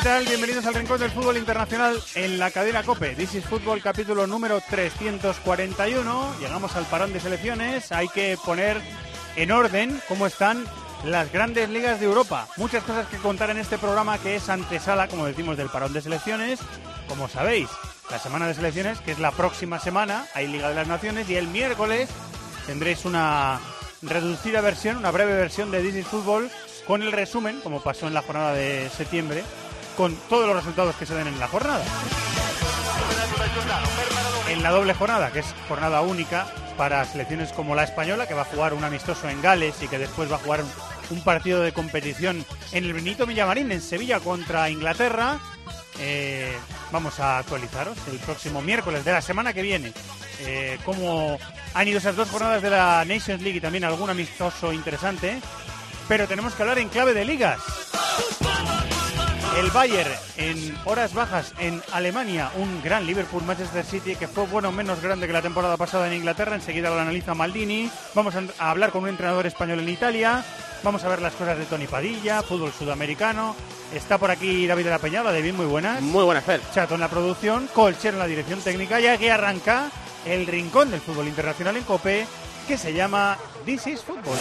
¿Qué tal? Bienvenidos al Rincón del Fútbol Internacional en la cadena COPE. This is Fútbol capítulo número 341. Llegamos al parón de selecciones. Hay que poner en orden cómo están las grandes ligas de Europa. Muchas cosas que contar en este programa que es antesala, como decimos, del parón de selecciones. Como sabéis, la semana de selecciones, que es la próxima semana, hay Liga de las Naciones y el miércoles tendréis una reducida versión, una breve versión de is Fútbol con el resumen, como pasó en la jornada de septiembre, con todos los resultados que se den en la jornada. En la doble jornada, que es jornada única para selecciones como la española, que va a jugar un amistoso en Gales y que después va a jugar un, partido de competición en el Benito Villamarín, en Sevilla, contra Inglaterra. Eh, vamos a actualizaros el próximo miércoles de la semana que viene. Eh, cómo han ido esas dos jornadas de la Nations League y también algún amistoso interesante. Pero tenemos que hablar en clave de ligas. El Bayern en horas bajas en Alemania, un gran Liverpool Manchester City que fue bueno menos grande que la temporada pasada en Inglaterra, enseguida lo analiza Maldini. Vamos a, hablar con un entrenador español en Italia. Vamos a ver las cosas de Tony Padilla, fútbol sudamericano. Está por aquí David de la Peñada, David, muy buenas. Muy buenas, Fer. Chato en la producción, Colcher en la dirección técnica y aquí arranca el rincón del fútbol internacional en COPE que se llama This is Football.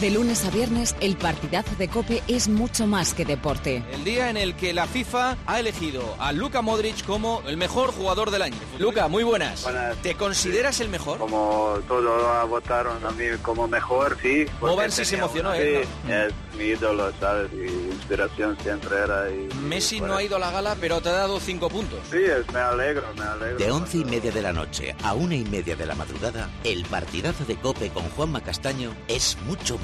De lunes a viernes, el partidazo de Cope es mucho más que deporte. El día en el que la FIFA ha elegido a Luka Modric como el mejor jugador del año. Luka, muy buenas. Buenas. ¿Te consideras el mejor? Como todos votaron a mí como mejor, sí. sí se emocionó, una- ¿eh? Sí, es mi ídolo, ¿sabes? Y inspiración siempre era. Y, Messi y no ha ido a la gala, pero te ha dado cinco puntos. Sí, es- me alegro, me alegro. De once y media de la noche a una y media de la madrugada, el partidazo de Cope con Juanma Castaño es mucho más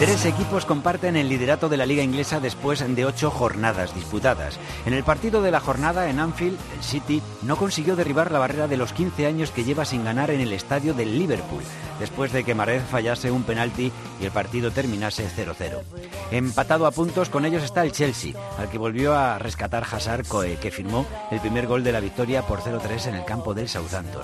Tres equipos comparten el liderato de la liga inglesa después de ocho jornadas disputadas. En el partido de la jornada en Anfield, el City no consiguió derribar la barrera de los 15 años que lleva sin ganar en el estadio del Liverpool, después de que Mahrez fallase un penalti y el partido terminase 0-0. Empatado a puntos, con ellos está el Chelsea, al que volvió a rescatar Hazard, Coe, que firmó el primer gol de la victoria por 0-3 en el campo del Southampton.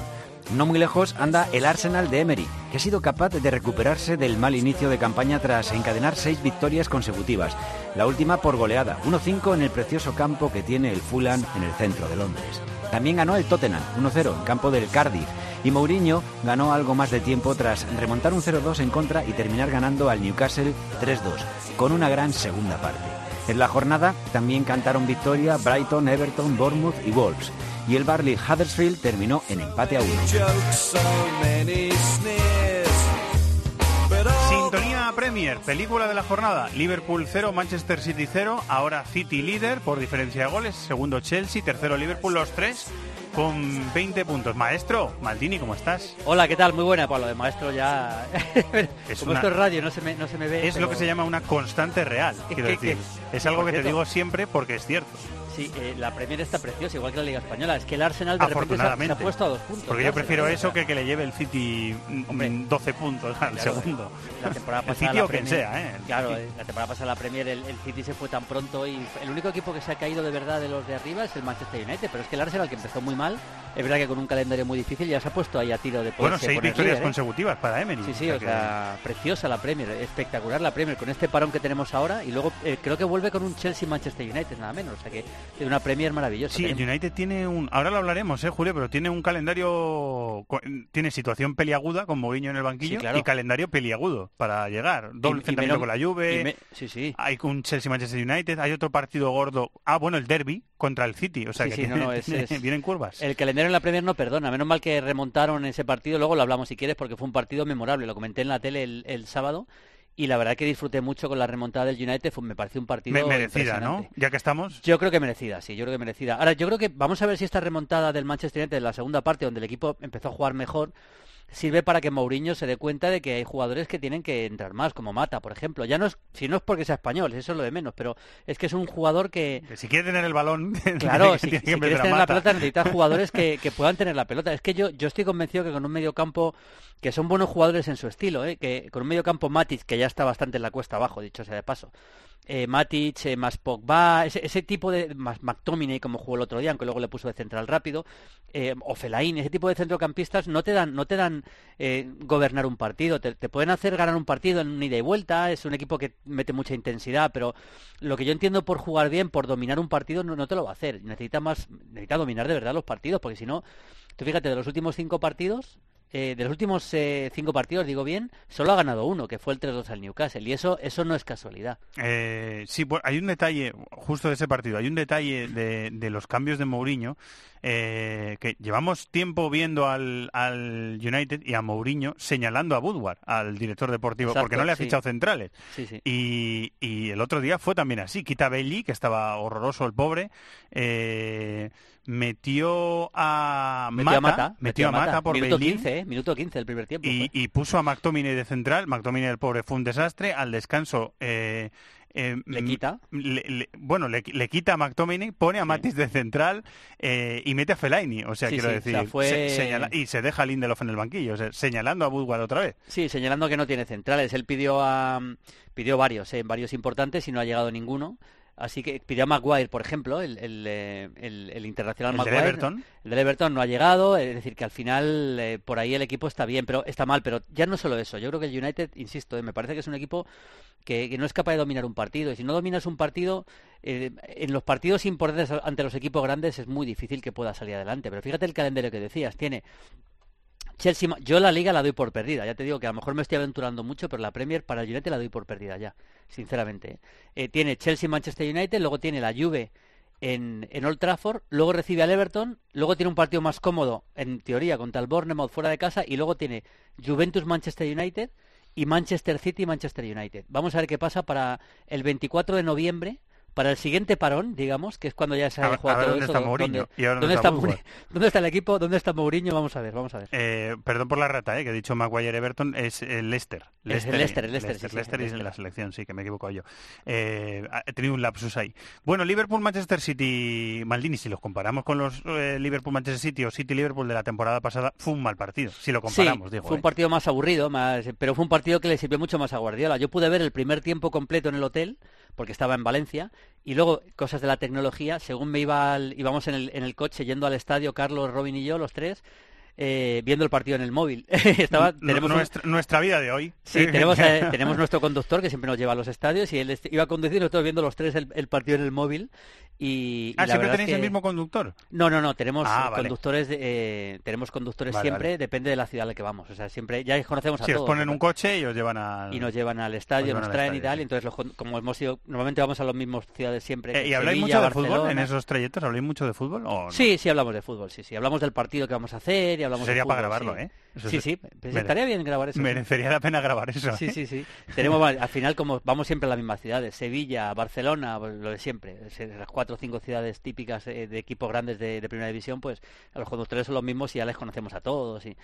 No muy lejos anda el Arsenal de Emery, que ha sido capaz de recuperarse del mal inicio de campaña tras encadenar seis victorias consecutivas, la última por goleada, 1-5 en el precioso campo que tiene el Fulham en el centro de Londres. También ganó el Tottenham, 1-0 en campo del Cardiff, y Mourinho ganó algo más de tiempo tras remontar un 0-2 en contra y terminar ganando al Newcastle 3-2, con una gran segunda parte. En la jornada también cantaron victoria Brighton, Everton, Bournemouth y Wolves. Y el Barley Huddersfield terminó en empate a uno. Sintonía Premier, película de la jornada. Liverpool 0, Manchester City 0. Ahora City líder por diferencia de goles. Segundo Chelsea, tercero Liverpool, los tres con 20 puntos. Maestro, Maldini, ¿cómo estás? Hola, ¿qué tal? Muy buena. Pues lo de maestro ya... Es Como una- esto es radio, no se me, no se me ve. Es lo que se llama una constante real, quiero ¿Qué- decir. Es algo que te digo siempre porque es cierto. Sí, eh, la Premier está preciosa, igual que la Liga Española. Es que el Arsenal de repente se ha, se Afortunadamente. ha puesto a dos puntos. Porque yo prefiero eso que que le lleve el City mm, Hombre. 12 puntos al Claro, segundo. La temporada El pasada City la o quien Premier- sea, ¿eh? Claro, la temporada pasada la Premier, el, el City se fue tan pronto y el único equipo que se ha caído de verdad de los de arriba es el Manchester United. Pero es que el Arsenal, que empezó muy mal, es verdad que con un calendario muy difícil ya se ha puesto ahí a tiro de Bueno, seis victorias líder, ¿eh? consecutivas para Emery. Sí, sí, o que- sea, preciosa la Premier, espectacular la Premier, con este parón que tenemos ahora y luego eh, creo que vuelve con un Chelsea-Manchester United, nada menos, o sea que de una Premier maravillosa. Sí, el United tiene un, ahora lo hablaremos, eh, Julio, pero tiene un calendario, tiene situación peliaguda con Mourinho en el banquillo Sí, claro. y calendario peliagudo para llegar. Doble enfrentamiento con la Juve, me- sí, sí. hay un Chelsea-Manchester United, hay otro partido gordo. Ah, bueno, el derby contra el City, o sea Sí, que sí, no, tiene- no, es- vienen curvas. El calendario en la Premier no perdona. Menos mal que remontaron ese partido. Luego lo hablamos si quieres porque fue un partido memorable. Lo comenté en la tele el, el sábado. Y la verdad que disfruté mucho con la remontada del United. Fue- me pareció un partido Me- merecida, ¿no? Ya que estamos. Yo creo que merecida, sí, yo creo que merecida. Ahora, yo creo que vamos a ver si esta remontada del Manchester United en la segunda parte, donde el equipo empezó a jugar mejor, sirve para que Mourinho se dé cuenta de que hay jugadores que tienen que entrar más, como Mata, por ejemplo. Ya no es, si no es porque sea español, eso es lo de menos, pero es que es un jugador que, Que Si quiere tener el balón, Claro, tiene si, que si quieres tener la pelota necesitas jugadores que, que puedan tener la pelota. Es que yo, yo estoy convencido que con un medio campo que son buenos jugadores en su estilo, ¿eh? que con un medio campo Matic, que ya está bastante en la cuesta abajo, dicho sea de paso, eh, Matic, eh, más Pogba, ese, ese tipo de, más McTominay como jugó el otro día, aunque luego le puso de central rápido, eh, o Fellaini, ese tipo de centrocampistas no te dan, no te dan eh, gobernar un partido, te, pueden hacer ganar un partido en un ida y vuelta, es un equipo que mete mucha intensidad, pero lo que yo entiendo por jugar bien, por dominar un partido, no, no te lo va a hacer. Necesita más, necesita dominar de verdad los partidos, porque si no, tú fíjate, de los últimos cinco partidos, eh, de los últimos eh, cinco partidos, digo bien, solo ha ganado uno, que fue el 3-2 al Newcastle, y eso, eso no es casualidad. Eh, sí, bueno, hay un detalle, justo de ese partido, hay un detalle de, de los cambios de Mourinho, eh, que llevamos tiempo viendo al, al United y a Mourinho señalando a Woodward, al director deportivo, Exacto, porque no le ha sí. fichado centrales. Sí, sí. Y, y el otro día fue también así. Quita Bailey, que estaba horroroso el pobre, eh, metió a Metió a Mata, Mata, metió a Mata por Minuto Bailey. 15, ¿eh? Minuto 15 del primer tiempo. Y, puso a McTominay de central. McTominay, el pobre, fue un desastre. Al descanso... eh, eh, Le mm, quita. le- le- bueno, le, le quita a McTominay, pone a Matis de central eh, y mete a Fellaini. O sea, Sí, quiero sí, o decir, sea, fue- se- señala- y se deja a Lindelof en el banquillo, o sea, señalando a Woodward otra vez. Sí, señalando que no tiene centrales. Él pidió a pidió varios, eh, varios importantes y no ha llegado ninguno. Así que pidió a Maguire, por ejemplo, el, el, eh, el- el internacional El del. Everton. El del Everton no ha llegado, es decir, que al final eh, por ahí el equipo está bien, pero está mal. Pero ya no solo eso, yo creo que el United, insisto, eh, me parece que es un equipo que, que no es capaz de dominar un partido. Y si no dominas un partido, eh, en los partidos importantes ante los equipos grandes es muy difícil que pueda salir adelante. Pero fíjate el calendario que decías, tiene Chelsea, yo la liga la doy por perdida, ya te digo que a lo mejor me estoy aventurando mucho, pero la Premier para el United la doy por perdida ya, sinceramente. ¿eh? Eh, tiene Chelsea, Manchester United, luego tiene la Juve en, en Old Trafford, luego recibe al Everton, luego tiene un partido más cómodo, en teoría, contra el Bournemouth fuera de casa, y luego tiene Juventus, Manchester United y Manchester City, Manchester United. Vamos a ver qué pasa para el 24 de noviembre. Para el siguiente parón, digamos, que es cuando ya se A haya ver- jugado todo dónde eso, está Mourinho dónde- y ahora dónde dónde está. ¿Dónde el equipo? ¿Dónde está Mourinho? Vamos a ver, vamos a ver. Eh, perdón por la rata, eh, que he dicho Maguire Everton, es el Leicester. Es el Leicester, el Leicester, sí, sí, Leicester es Leicester. la selección, sí, que me he equivocado yo. Eh, he tenido un lapsus ahí. Bueno, Liverpool-Manchester City, Maldini, si los comparamos con los eh, Liverpool-Manchester City o City-Liverpool de la temporada pasada, fue un mal partido, si lo comparamos, sí, digo. fue un eh. partido más aburrido, más, pero fue un partido que le sirvió mucho más a Guardiola. Yo pude ver el primer tiempo completo en el hotel, porque estaba en Valencia, y luego, cosas de la tecnología, según me iba al- íbamos en el, en el coche yendo al estadio, Carlos, Robin y yo, los tres, eh, viendo el partido en el móvil. estaba, tenemos un- nuestra, nuestra vida de hoy. Sí, tenemos, eh, tenemos nuestro conductor que siempre nos lleva a los estadios y él iba a conducir, nosotros viendo los tres el, el partido en el móvil. Y, y Ah, la ¿siempre es tenéis el mismo conductor? No, no, no, tenemos Ah, vale. conductores, eh, tenemos conductores Vale, siempre, vale. depende de la ciudad a la que vamos. O sea, siempre, ya conocemos a Si os todos. ponen ¿no? un coche y os llevan a... y nos llevan al estadio, nos al traen y tal, sí. y entonces los como hemos ido, normalmente vamos a las mismas ciudades siempre. Eh, ¿Y habláis Sevilla, mucho de fútbol en esos trayectos? ¿Habláis mucho de fútbol o no? Sí, sí, hablamos de fútbol, sí, sí. Hablamos del partido que vamos a hacer y hablamos Sería de para grabarlo, sí. ¿eh? Eso sí, sí, pues estaría bien grabar eso. sí. Merecería la pena grabar eso. Sí, ¿eh? sí, sí. Tenemos, al final, como vamos siempre a las mismas ciudades, Sevilla, Barcelona, pues, lo de siempre, las cuatro o cinco ciudades típicas eh, de equipos grandes de, de primera división, pues a los conductores son los mismos y ya les conocemos a todos. Y...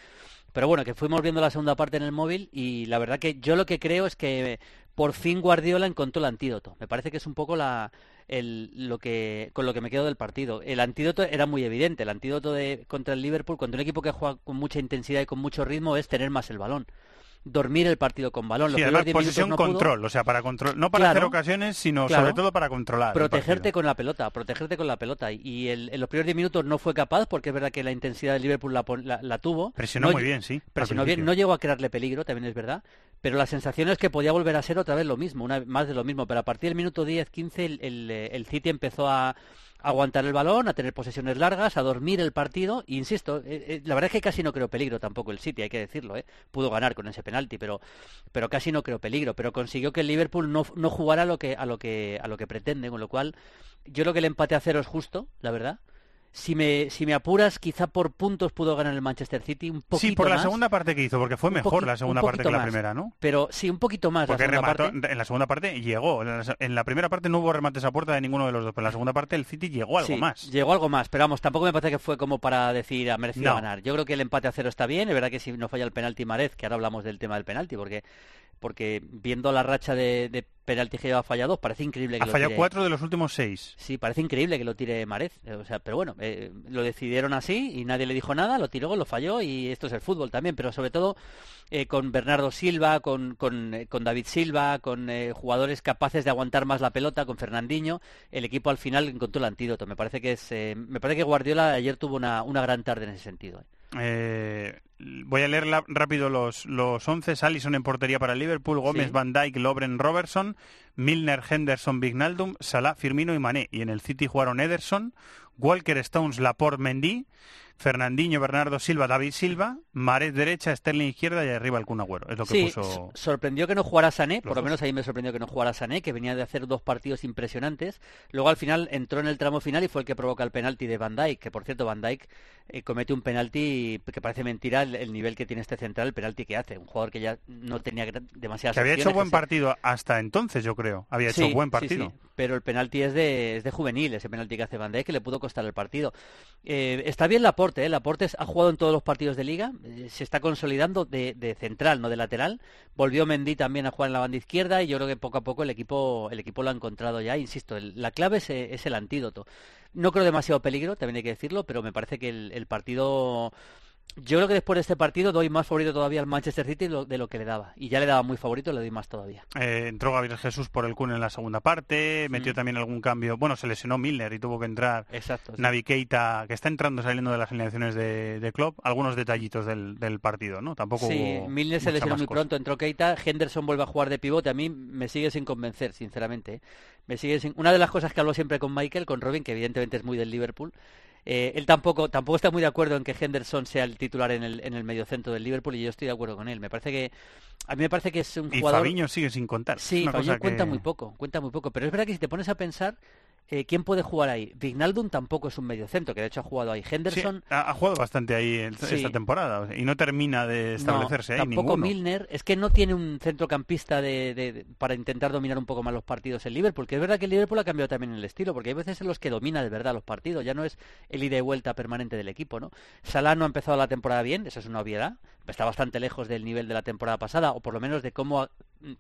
Pero bueno, que fuimos viendo la segunda parte en el móvil y la verdad que yo lo que creo es que por fin Guardiola encontró el antídoto. Me parece que es un poco la, el, lo que, con lo que me quedo del partido. El antídoto era muy evidente. El antídoto de, contra el Liverpool, contra un equipo que juega con mucha intensidad y con mucho ritmo, es tener más el balón. Dormir el partido con balón. Los Sí, primeros además 10 minutos posesión no pudo. control, o sea, para control, no para Claro. hacer ocasiones, sino Claro. sobre todo para controlar. protegerte con la pelota, protegerte con la pelota. Y el- en los primeros 10 minutos no fue capaz, porque es verdad que la intensidad del Liverpool la, la- la tuvo. Presionó No muy bien, sí. Presionó bien, no llegó a crearle peligro, también es verdad. pero la sensación es que podía volver a ser otra vez lo mismo, una, más de lo mismo, pero a partir del minuto 10-15 el, el, el City empezó a aguantar el balón, a tener posesiones largas, a dormir el partido. Insisto, eh, eh, la verdad es que casi no creo peligro tampoco el City, hay que decirlo. ¿eh? Pudo ganar con ese penalti, pero, pero casi no creo peligro. Pero consiguió que el Liverpool no, no jugara a lo, que, a, lo que, a lo que pretende, con lo cual yo creo que el empate a cero es justo, la verdad si me, si me apuras, quizá por puntos pudo ganar el Manchester City un poquito Sí, por la más. segunda parte que hizo, porque fue mejor la segunda parte que la más. primera, ¿no? Pero sí, un poquito más Porque la segunda remató, parte. en la segunda parte llegó. En la, primera parte no hubo remates a puerta de ninguno de los dos, pero en la segunda parte el City llegó algo Sí, más. Llegó algo más, pero vamos, tampoco me parece que fue como para decir ha merecido No. ganar. Yo creo que el empate a cero está bien, es verdad que si no falla el penalti Marez, que ahora hablamos del tema del penalti, porque porque viendo la racha de, de penalti que lleva fallados, parece increíble que Ha lo fallado tire- cuatro de los últimos seis. Sí, parece increíble que lo tire Marez. eh, O sea, pero bueno, eh, lo decidieron así y nadie le dijo nada, lo tiró, lo falló y esto es el fútbol también. Pero sobre todo eh, con Bernardo Silva, con, con, eh, con David Silva, con jugadores capaces de aguantar más la pelota, con Fernandinho, el equipo al final encontró el antídoto. Me parece que es, me parece que Guardiola ayer tuvo una, una gran tarde en ese sentido. eh. Voy a leer la- rápido los, los once. Allison en portería para Liverpool, Gómez, Sí. Van Dijk, Lobren, Robertson, Milner, Henderson, Vignaldum, Salah, Firmino y Mané. Y en el City jugaron Ederson, Walker, Stones, Laporte, Mendy, Fernandinho, Bernardo Silva, David Silva, Mares derecha, Sterling izquierda y arriba el Kun Agüero. Es lo que Sí, puso... sorprendió que no jugara Sané, por lo menos ahí me sorprendió que no jugara Sané, que venía de hacer dos partidos impresionantes. Luego al final entró en el tramo final y fue el que provoca el penalti de Van Dijk, que por cierto Van Dijk eh, comete un penalti que parece mentira el, el nivel que tiene este central, el penalti que hace, un jugador que ya no tenía demasiadas Que había hecho buen partido hasta entonces, yo creo. Había hecho Sí, buen partido. sí, pero el penalti es de, es de juvenil, ese penalti que hace Van Dijk que le pudo costar el partido. Eh, está bien Laporte, ¿eh? Laporte ha jugado en todos los partidos de liga, eh, se está consolidando de, de central, no de lateral. Volvió Mendy también a jugar en la banda izquierda y yo creo que poco a poco el equipo, el equipo lo ha encontrado ya. Insisto, el- la clave es, eh, es el antídoto. No creo demasiado peligro, también hay que decirlo, pero me parece que el, el partido yo creo que después de este partido doy más favorito todavía al Manchester City de lo, que le daba. Y ya le daba muy favorito, le doy más todavía. Eh, entró Gabriel Jesús por el Kun en la segunda parte, metió Mm. también algún cambio. Bueno, se lesionó Milner y tuvo que entrar Exacto. sí. Navi Keita, que está entrando saliendo de las alineaciones de, de Klopp. Algunos detallitos del, del partido, ¿no? Tampoco Sí, hubo Milner se lesionó muy cosa. pronto, entró Keita, Henderson vuelve a jugar de pivote, a mí me sigue sin convencer, sinceramente. ¿eh? Me sigue sin... Una de las cosas que hablo siempre con Michael, con Robin, que evidentemente es muy del Liverpool, eh, él tampoco tampoco está muy de acuerdo en que Henderson sea el titular en el, en el mediocentro del Liverpool y yo estoy de acuerdo con él. Me parece que a mí me parece que es un Y jugador Fabiño sigue sin contar. Sí, cosa cuenta que- muy poco, cuenta muy poco. Pero es verdad que si te pones a pensar, eh, ¿quién puede jugar ahí? Vignaldum tampoco es un mediocentro, que de hecho ha jugado ahí. Sí, Henderson, ha, ha jugado bastante ahí el- Sí. esta temporada y no termina de establecerse no, ahí tampoco ninguno. Milner. Es que no tiene un centrocampista de, de- para intentar dominar un poco más los partidos el Liverpool. Que es verdad que el Liverpool ha cambiado también el estilo, porque hay veces en los que domina de verdad los partidos. Ya no es el ida y vuelta permanente del equipo, ¿no? Salah no ha empezado la temporada bien, eso es una obviedad. Está bastante lejos del nivel de la temporada pasada, o por lo menos de cómo,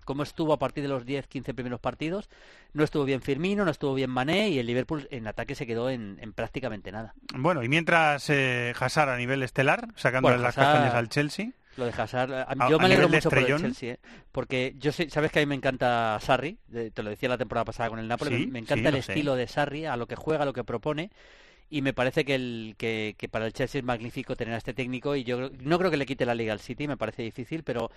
cómo estuvo a partir de los 10-15 primeros partidos. No estuvo bien Firmino, no estuvo bien Mané, y el Liverpool en ataque se quedó en, en prácticamente nada. Bueno, y mientras eh, Hazard a nivel estelar, sacándole Bueno, las Hazard- castañas al Chelsea. Lo de Hazard, yo a me alegro mucho por el. Chelsea, ¿eh? porque yo sé, sabes que a mí me encanta Sarri, te lo decía la temporada pasada con el Napoli, Sí, me, me encanta sí, el sé. estilo de Sarri, a lo que juega, a lo que propone, y me parece que, el, que, que para el Chelsea es magnífico tener a este técnico, y yo no creo que le quite la liga al City, me parece difícil, pero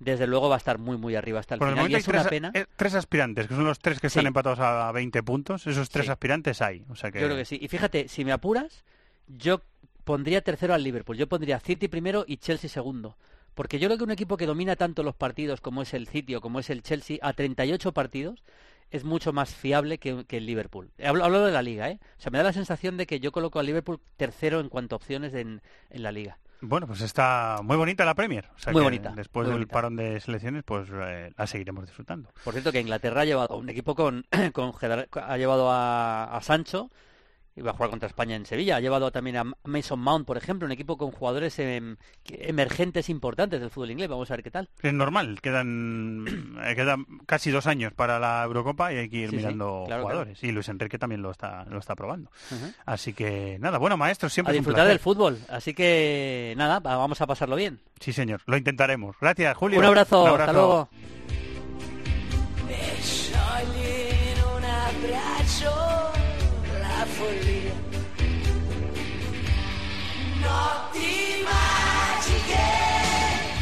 desde luego va a estar muy muy arriba hasta el Por el final, y momento es hay una tres, pena. eh, tres aspirantes, que son los tres que están empatados a 20 puntos. Esos tres Sí. aspirantes hay. O sea que... Yo creo que sí. Y fíjate, si me apuras, yo pondría tercero al Liverpool. Yo pondría City primero y Chelsea segundo. Porque yo creo que un equipo que domina tanto los partidos como es el City o como es el Chelsea a 38 partidos es mucho más fiable que, que el Liverpool. Hablo, hablo de la liga, ¿eh? O sea, me da la sensación de que yo coloco al Liverpool tercero en cuanto a opciones en, en la liga. Bueno, pues está muy bonita la Premier. O sea Muy que bonita, Después muy del bonita. parón de selecciones, pues eh, la seguiremos disfrutando. Por cierto, que Inglaterra ha llevado un equipo con, con ha llevado a, a Sancho y va a jugar contra España en Sevilla. Ha llevado también a Mason Mount, por ejemplo, un equipo con jugadores em, emergentes importantes del fútbol inglés. Vamos a ver qué tal. Es normal, quedan, eh, quedan casi dos años para la Eurocopa y hay que ir Sí, sí, mirando claro, jugadores. Y Luis Enrique también lo está, lo está probando. Así que nada, bueno, maestro, siempre A disfrutar del fútbol. Así que nada, va- vamos a pasarlo bien. Sí, señor, lo intentaremos. Gracias, Julio. Un abrazo, hasta abrazo. luego. Un la follia. Notti magiche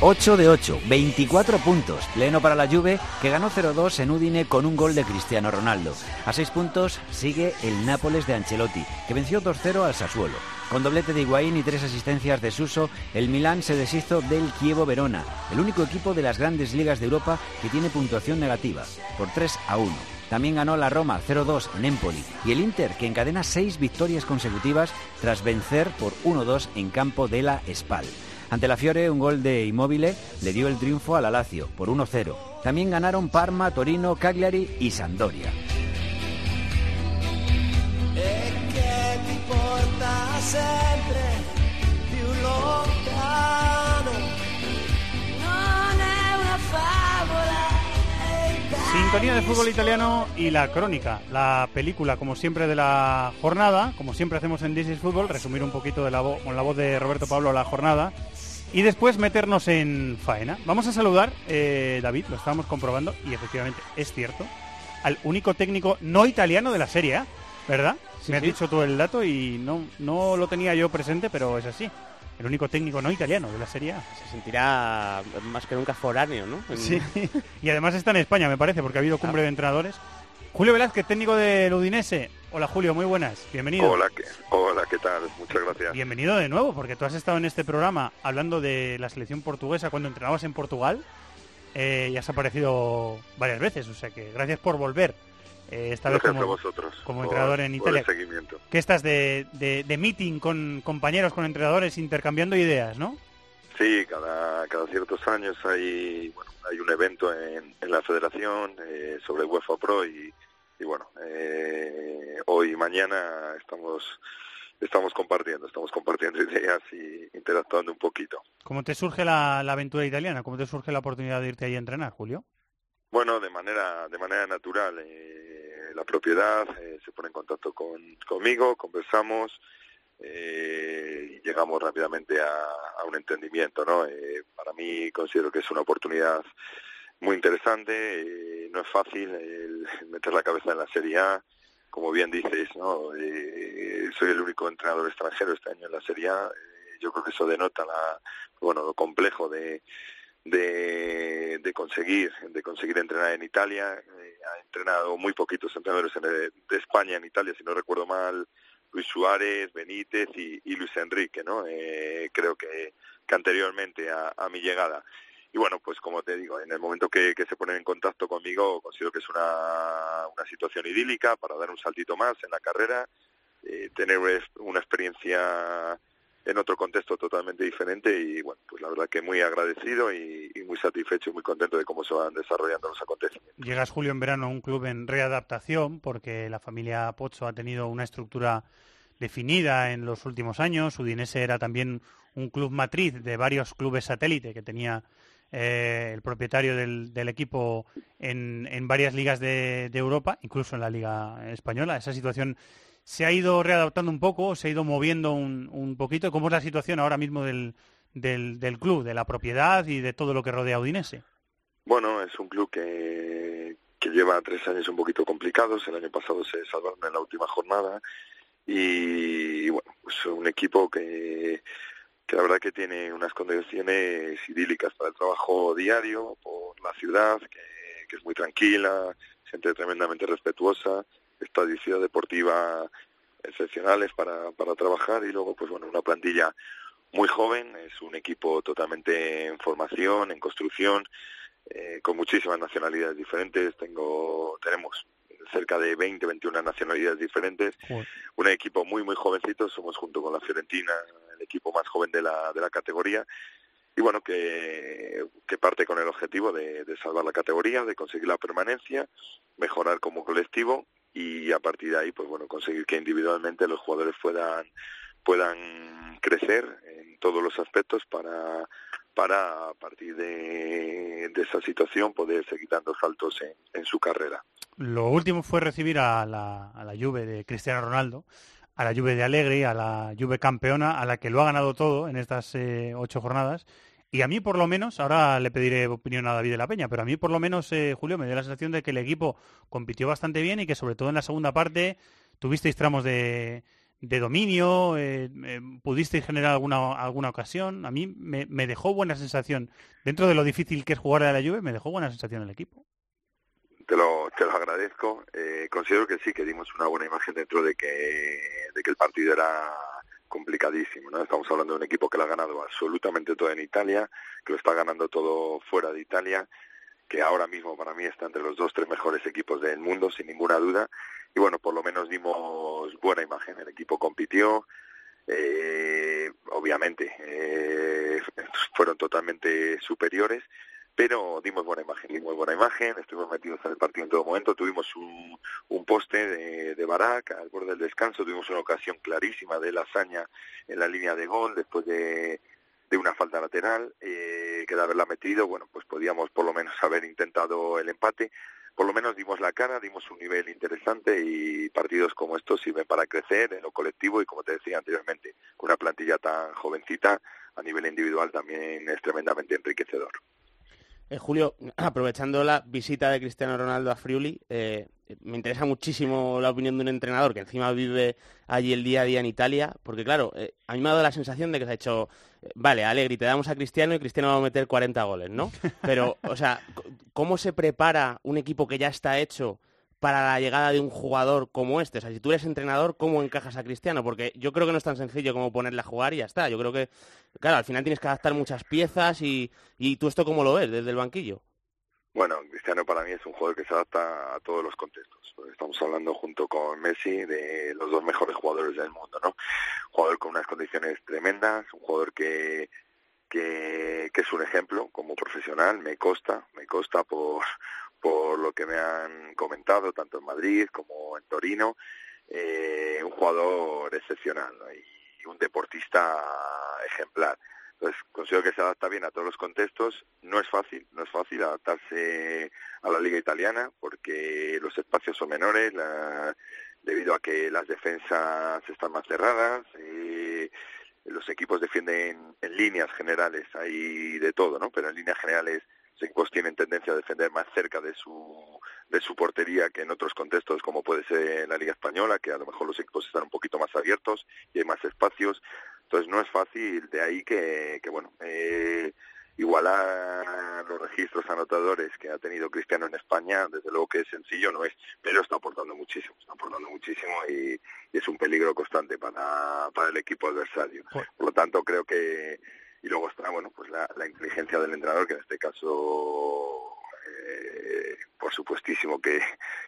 8 de 8, 24 puntos. Pleno para la Juve, que ganó 0-2 en Udine con un gol de Cristiano Ronaldo. A 6 puntos sigue el Nápoles de Ancelotti, que venció 2-0 al Sassuolo. Con doblete de Higuaín y tres asistencias de Suso, el Milán se deshizo del Chievo Verona, el único equipo de las grandes ligas de Europa que tiene puntuación negativa, por 3 a 1. También ganó la Roma 0-2 en Empoli y el Inter, que encadena seis victorias consecutivas tras vencer por 1-2 en campo de la Spal. Ante la Fiore, un gol de Immobile le dio el triunfo a la Lazio por 1-0. También ganaron Parma, Torino, Cagliari y Sampdoria. Sintonía de fútbol italiano y la crónica, la película, como siempre, de la jornada, como siempre hacemos en This is Football, resumir un poquito de la con la voz de Roberto Pablo la jornada y después meternos en faena. Vamos a saludar, eh, David, lo estábamos comprobando y efectivamente es cierto, al único técnico no italiano de la Serie ¿verdad? Me has dicho tú el dato y no, no lo tenía yo presente, pero es así el único técnico no italiano de la Serie A. Se sentirá más que nunca foráneo, ¿no? Sí, y además está en España, me parece, porque ha habido cumbre de entrenadores. Julio Velázquez, técnico del Udinese. Hola Julio, muy buenas, bienvenido. Hola, ¿qué, hola, ¿qué tal? Muchas gracias. Bienvenido de nuevo, porque tú has estado en este programa hablando de la selección portuguesa cuando entrenabas en Portugal eh, y has aparecido varias veces, o sea que gracias por volver. Eh, esta vez como, vosotros como entrenador en Italia. ¿Qué estás de, de, meeting con compañeros, con entrenadores, intercambiando ideas, no? Sí, cada, cada ciertos años hay, bueno, hay un evento en, en la federación eh, sobre UEFA Pro y, y bueno, eh, hoy y mañana estamos estamos compartiendo, estamos compartiendo ideas y interactuando un poquito. ¿Cómo te surge la, la aventura italiana? ¿Cómo te surge la oportunidad de irte ahí a entrenar, Julio? Bueno, de manera de manera natural. Eh, la propiedad eh, se pone en contacto con, conmigo, conversamos eh, y llegamos rápidamente a, un entendimiento. ¿no? Eh, para mí considero que es una oportunidad muy interesante, no es fácil meter la cabeza en la Serie A, como bien dices, ¿no? soy el único entrenador extranjero este año en la Serie A, yo creo que eso denota la, bueno, lo complejo de, de conseguir de conseguir entrenar en Italia ha entrenado muy poquitos entrenadores de España en Italia, si no recuerdo mal, Luis Suárez, Benítez y, Luis Enrique, ¿no? Eh, creo que, que anteriormente a, mi llegada. Y bueno, pues como te digo, en el momento que, se ponen en contacto conmigo, considero que es una, una situación idílica para dar un saltito más en la carrera, eh, tener una experiencia en otro contexto totalmente diferente y bueno, pues la verdad que muy agradecido y, muy satisfecho y muy contento de cómo se van desarrollando los acontecimientos. Llegas Julio en verano a un club en readaptación porque la familia Pozzo ha tenido una estructura definida en los últimos años. Udinese era también un club matriz de varios clubes satélite que tenía eh, el propietario del, equipo en, en, varias ligas de Europa, incluso en la Liga Española. Esa situación se ha ido readaptando un poco, se ha ido moviendo un, un poquito. ¿Cómo es la situación ahora mismo del, del, del, club, de la propiedad y de todo lo que rodea a Udinese? Bueno, es un club que, que lleva tres años un poquito complicados. El año pasado se salvaron en la última jornada y, bueno, pues un equipo que, que la verdad que tiene unas condiciones idílicas para el trabajo diario, por la ciudad, que, que es muy tranquila, gente tremendamente respetuosa estadísticas deportiva excepcionales para, para trabajar y luego pues bueno una plantilla muy joven es un equipo totalmente en formación en construcción eh, con muchísimas nacionalidades diferentes. Tengo tenemos cerca de 20 21 nacionalidades diferentes. Un equipo muy muy jovencito. Somos junto con la Fiorentina el equipo más joven de la de la categoría. Y bueno que, que parte con el objetivo de, de salvar la categoría de conseguir la permanencia mejorar como colectivo y a partir de ahí pues bueno conseguir que individualmente los jugadores puedan puedan crecer en todos los aspectos para para a partir de, esa situación poder seguir dando saltos en, su carrera. Lo último fue recibir a la, a la Juve de Cristiano Ronaldo, a la Juve de Alegri, a la Juve campeona, a la que lo ha ganado todo en estas eh, ocho jornadas y a mí, por lo menos, ahora le pediré opinión a David de la Peña, pero a mí, por lo menos, eh, Julio, me dio la sensación de que el equipo compitió bastante bien y que, sobre todo en la segunda parte, tuvisteis tramos de, dominio, eh, eh, pudisteis generar alguna, alguna ocasión. A mí me, dejó buena sensación, dentro de lo difícil que es jugar a la lluvia, me dejó buena sensación el equipo. Te lo, te lo agradezco. Eh, considero que sí, que dimos una buena imagen dentro de que, de que el partido era complicadísimo. ¿no? Estamos hablando de un equipo que lo ha ganado absolutamente todo en Italia, que lo está ganando todo fuera de Italia, que ahora mismo para mí está entre los dos, tres mejores equipos del mundo, sin ninguna duda, y bueno, por lo menos dimos buena imagen. El equipo compitió, eh, obviamente eh, fueron totalmente superiores, pero dimos buena imagen, dimos buena imagen, estuvimos metidos en el partido en todo momento, tuvimos un, poste de, de Barak al borde del descanso, tuvimos una ocasión clarísima de lasaña en la línea de gol después de, de una falta lateral, eh, que de haberla metido, bueno, pues podíamos por lo menos haber intentado el empate, por lo menos dimos la cara, dimos un nivel interesante y partidos como estos sirven para crecer en lo colectivo y como te decía anteriormente, con una plantilla tan jovencita a nivel individual también es tremendamente enriquecedor. Eh, Julio, aprovechando la visita de Cristiano Ronaldo a Friuli, eh, me interesa muchísimo la opinión de un entrenador que encima vive allí el día a día en Italia, porque claro, eh, a mí me ha dado la sensación de que se ha hecho, vale, Alegri, te damos a Cristiano y Cristiano va a meter 40 goles, ¿no? Pero, o sea, ¿cómo se prepara un equipo que ya está hecho para la llegada de un jugador como este? O sea, si tú eres entrenador, ¿cómo encajas a Cristiano? Porque yo creo que no es tan sencillo como ponerle a jugar y ya está. Yo creo que, claro, al final tienes que adaptar muchas piezas y, y tú esto cómo lo ves desde el banquillo. Bueno, Cristiano para mí es un jugador que se adapta a todos los contextos. Estamos hablando junto con Messi de los dos mejores jugadores del mundo, ¿no? Un jugador con unas condiciones tremendas, un jugador que, que, que es un ejemplo como profesional, me consta, me consta por, por lo que me han comentado, tanto en Madrid como en Torino, eh, un jugador excepcional y un deportista ejemplar. Entonces, considero que se adapta bien a todos los contextos. No es fácil, no es fácil adaptarse a la liga italiana porque los espacios son menores debido a que las defensas están más cerradas. y los equipos defienden en líneas generales, hay de todo, ¿no? Pero en líneas generales los equipos tienen tendencia a defender más cerca de su, de su portería que en otros contextos como puede ser la Liga Española, que a lo mejor los equipos están un poquito más abiertos y hay más espacios. Entonces no es fácil, de ahí que, que bueno, eh, igualar los registros anotadores que ha tenido Cristiano en España, desde luego que es sencillo, no es, pero está aportando muchísimo, está aportando muchísimo y, es un peligro constante para, para el equipo adversario. Por lo tanto, creo que, y luego está, bueno, pues la, inteligencia del entrenador, que en este caso eh, por supuestísimo que,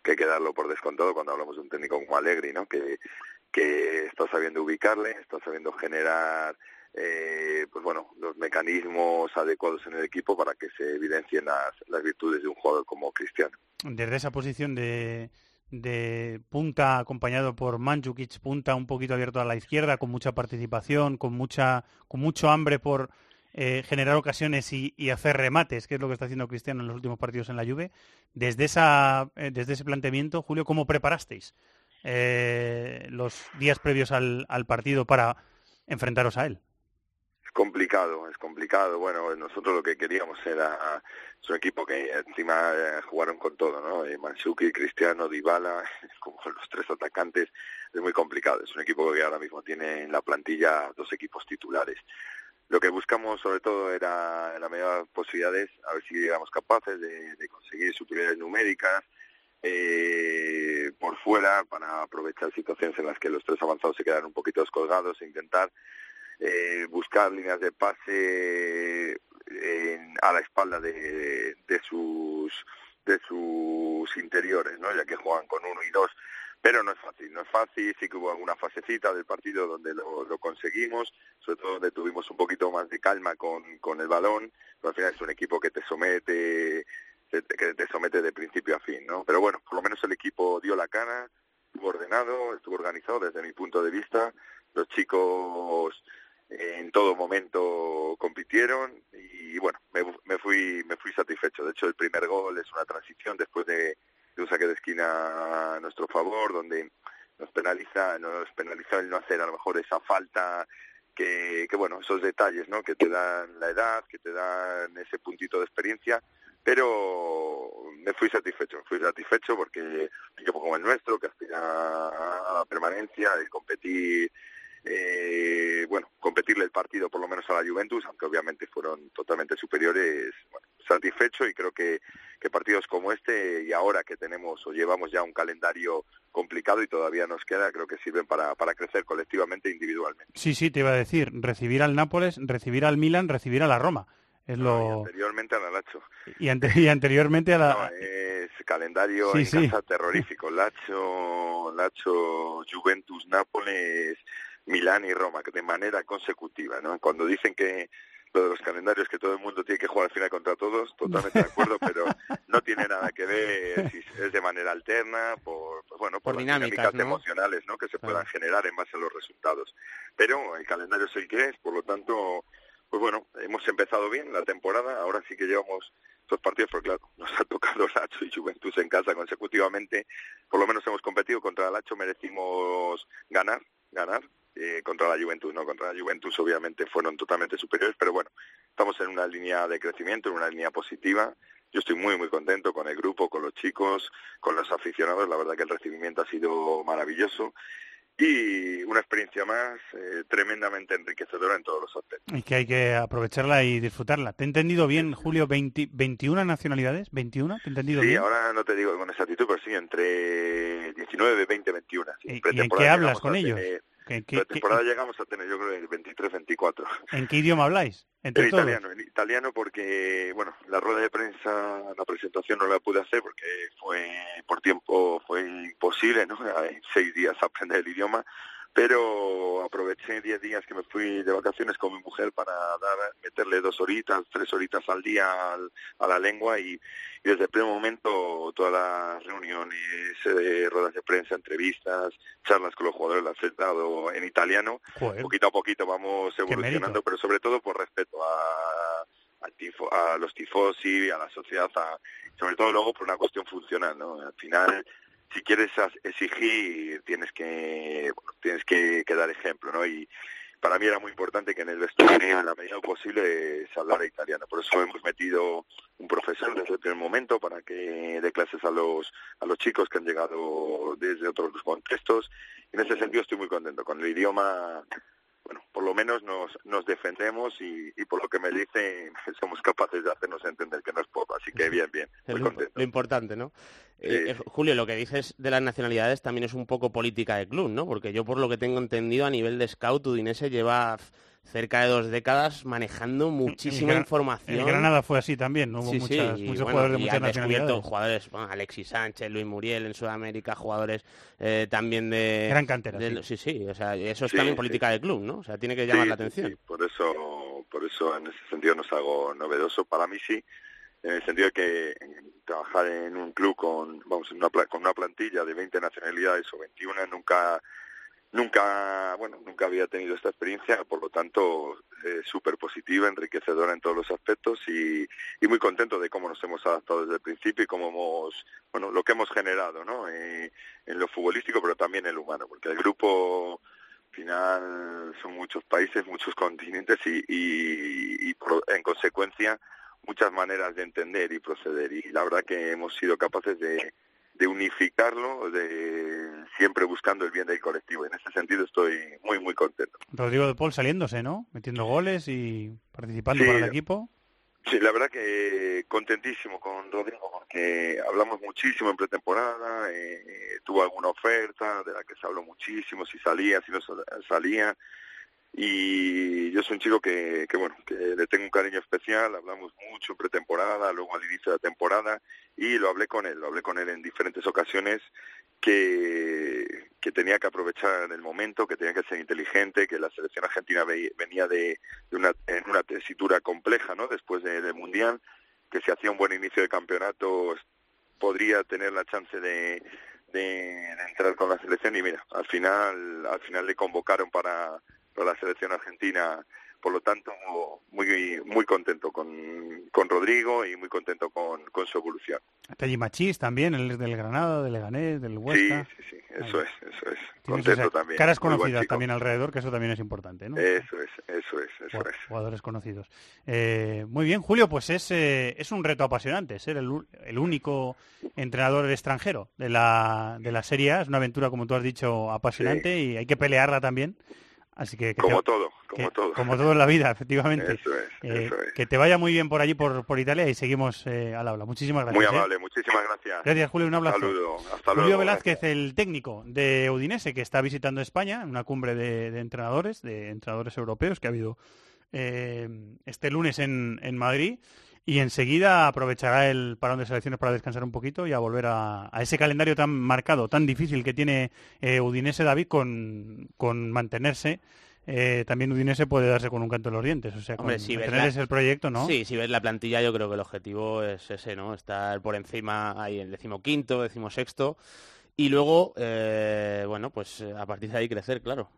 que hay que darlo por descontado cuando hablamos de un técnico como Allegri, ¿no? que, que está sabiendo ubicarle, está sabiendo generar eh, pues bueno, los mecanismos adecuados en el equipo para que se evidencien las, las virtudes de un jugador como Cristiano. Desde esa posición de, de punta acompañado por Mandzukic, punta un poquito abierto a la izquierda, con mucha participación, con mucha, con mucho hambre por eh, generar ocasiones y, hacer remates, que es lo que está haciendo Cristiano en los últimos partidos en la Juve. Desde esa, eh, desde ese planteamiento, Julio, ¿cómo preparasteis eh, los días previos al partido para enfrentaros a él? Complicado, es complicado. Bueno, nosotros lo que queríamos era es un equipo que encima eh, jugaron con todo, ¿no? Eh, Mansuki, Cristiano, Dybala, como los tres atacantes, es muy complicado. Es un equipo que ahora mismo tiene en la plantilla dos equipos titulares. Lo que buscamos sobre todo era, la medida de posibilidades, a ver si éramos capaces de, de conseguir superioridades numéricas, eh, por fuera para aprovechar situaciones en las que los tres avanzados se quedan un poquito descolgados e intentar eh, buscar líneas de pase en, a la espalda de, de sus de sus interiores, ¿no? ya que juegan con uno y dos. Pero no es fácil, no es fácil, sí que hubo alguna fasecita del partido donde lo, lo, conseguimos, sobre todo donde tuvimos un poquito más de calma con, con el balón, pero al final es un equipo que te somete, que te somete de principio a fin, ¿no? Pero bueno, por lo menos el equipo dio la cara, estuvo ordenado, estuvo organizado desde mi punto de vista, los chicos en todo momento compitieron y bueno, me, fui me fui satisfecho. De hecho, el primer gol es una transición después de, de un saque de esquina a nuestro favor, donde nos penaliza, nos penalizó el no hacer a lo mejor esa falta que, que bueno, esos detalles, ¿no? Que te dan la edad, que te dan ese puntito de experiencia pero me fui satisfecho, me fui satisfecho porque un como el nuestro, que aspira a permanencia, y competir eh, bueno, competirle el partido por lo menos a la Juventus, aunque obviamente fueron totalmente superiores, bueno, satisfecho y creo que, que partidos como este y ahora que tenemos o llevamos ya un calendario complicado y todavía nos queda, creo que sirven para, para crecer colectivamente e individualmente. Sí, sí, te iba a decir, recibir al Nápoles, recibir al Milan, recibir a la Roma. Es lo... anteriormente a la Lacho. Y, y anteriormente a la... No, es calendario en casa terrorífico. Lacho, Lacho, Juventus, Nápoles, Milán y Roma, de manera consecutiva, ¿no? Cuando dicen que lo de los calendarios que todo el mundo tiene que jugar al final contra todos, totalmente de acuerdo, pero no tiene nada que ver si es de manera alterna, por, pues bueno, por, dinámicas, emocionales ¿no? que se puedan generar en base a los resultados. Pero el calendario es el que es, por lo tanto, pues bueno, hemos empezado bien la temporada, ahora sí que llevamos dos partidos, porque claro, nos ha tocado Lacho y Juventus en casa consecutivamente, por lo menos hemos competido contra el Lacho, merecimos ganar, ganar, eh, contra la Juventus, no contra la Juventus obviamente fueron totalmente superiores, pero bueno, estamos en una línea de crecimiento, en una línea positiva. Yo estoy muy muy contento con el grupo, con los chicos, con los aficionados, la verdad que el recibimiento ha sido maravilloso y una experiencia más eh, tremendamente enriquecedora en todos los aspectos. Y que hay que aprovecharla y disfrutarla. ¿Te he entendido bien, Julio, 21 nacionalidades? ¿21? ¿Te he entendido sí, ahora no te digo con exactitud, pero sí, entre 19, 20, 21. ¿Y, en qué hablas con ellos? ¿En qué, la temporada llegamos a tener, yo creo, el 23-24. ¿En qué idioma habláis? en italiano, en italiano porque, bueno, la rueda de prensa, la presentación no la pude hacer porque fue, por tiempo, fue imposible, ¿no? En seis días aprender el idioma, pero aproveché diez días que me fui de vacaciones con mi mujer para dar, meterle dos horitas, tres horitas al día a la lengua y, desde el primer momento todas las reuniones, eh, ruedas de prensa, entrevistas, charlas con los jugadores las he dado en italiano. Poquito a poquito vamos evolucionando, pero sobre todo por respeto a, a los tifosi, a la sociedad, sobre todo luego por una cuestión funcional, ¿no? Al final si quieres exigir tienes que tienes que, dar ejemplo no y para mí era muy importante que en el vestuario en la medida posible se hablara italiano. Por eso hemos metido un profesor desde el primer momento para que dé clases a los a los chicos que han llegado desde otros contextos. En ese sentido estoy muy contento. Con el idioma bueno, por lo menos nos, nos defendemos y, por lo que me dicen somos capaces de hacernos entender que no es poco. Así que bien, bien, muy contento. Lo importante, ¿no? Eh, Julio, lo que dices de las nacionalidades también es un poco política de club, ¿no? Porque yo por lo que tengo entendido a nivel de scout, Udinese lleva cerca de dos décadas manejando muchísima información. En Granada fue así también, ¿no? Hubo muchas, muchos jugadores de muchas nacionalidades. jugadores, Alexis Sánchez, Luis Muriel en Sudamérica, jugadores eh, también de... Gran cantera, sí. sí. o sea, eso es también política de club, ¿no? O sea, tiene que llamar la atención. por eso, por eso en ese sentido no es algo novedoso. Para mí sí, en el sentido de que trabajar en un club con, vamos, una, con una plantilla de 20 nacionalidades o 21 nunca Nunca, bueno, nunca había tenido esta experiencia, por lo tanto, eh, súper positiva, enriquecedora en todos los aspectos y, y, muy contento de cómo nos hemos adaptado desde el principio y cómo hemos, bueno, lo que hemos generado, ¿no? Eh, en lo futbolístico, pero también en lo humano, porque el grupo final son muchos países, muchos continentes y, y, y en consecuencia muchas maneras de entender y proceder. Y la verdad que hemos sido capaces de de unificarlo, de siempre buscando el bien del colectivo. En ese sentido estoy muy, muy contento. Rodrigo de Paul saliéndose, ¿no? Metiendo goles y participando para el equipo. Sí, la verdad que contentísimo con Rodrigo porque hablamos muchísimo en pretemporada, eh, tuvo alguna oferta de la que se habló muchísimo, si salía, si no salía y yo soy un chico que, que, bueno que le tengo un cariño especial hablamos mucho en pretemporada luego al inicio de la temporada y lo hablé con él lo hablé con él en diferentes ocasiones que, que tenía que aprovechar el momento que tenía que ser inteligente que la selección argentina venía de, de una en una tesitura compleja no después del mundial que si hacía un buen inicio de campeonato podría tener la chance de, de, de entrar con la selección y mira al final al final le convocaron para la selección argentina por lo tanto muy muy contento con, con Rodrigo y muy contento con, con su evolución. Telly Machís también, el del Granada, del Leganés, del Huesca. Sí, sí, sí, eso es, eso es. Contento también. Caras conocidas también alrededor, que eso también es importante, ¿no? Eso es, eso es, eso es. Jugadores conocidos. Eh, muy bien, Julio, pues es, eh, es un reto apasionante ser el, el único entrenador extranjero de la, de la Serie A. Es una aventura, como tú has dicho, apasionante y hay que pelearla también. Así que, como todo, como todo. Como todo en la vida, efectivamente. Eso es, Eh, eso es. Que te vaya muy bien por allí, por, por Italia, y seguimos eh, al habla. Muchísimas gracias. Muy ¿eh? amable, muchísimas gracias. Gracias, Julio. Un abrazo. Saludo, hasta Julio luego. Velázquez, el técnico de Udinese, que está visitando España, en una cumbre de, de entrenadores, de entrenadores europeos que ha habido eh, este lunes en, en Madrid. Y enseguida aprovechará el parón de selecciones para descansar un poquito y a volver a, a ese calendario tan marcado, tan difícil que tiene eh, Udinese David con, con mantenerse. Eh, también Udinese puede darse con un canto en los dientes, o sea, con Hombre, si la- ese proyecto, ¿no? Sí, si ves la plantilla, yo creo que el objetivo es ese, ¿no? Estar por encima ahí en decimoquinto, decimosexto. Y luego, eh, bueno, pues eh, a partir de ahí crecer, claro.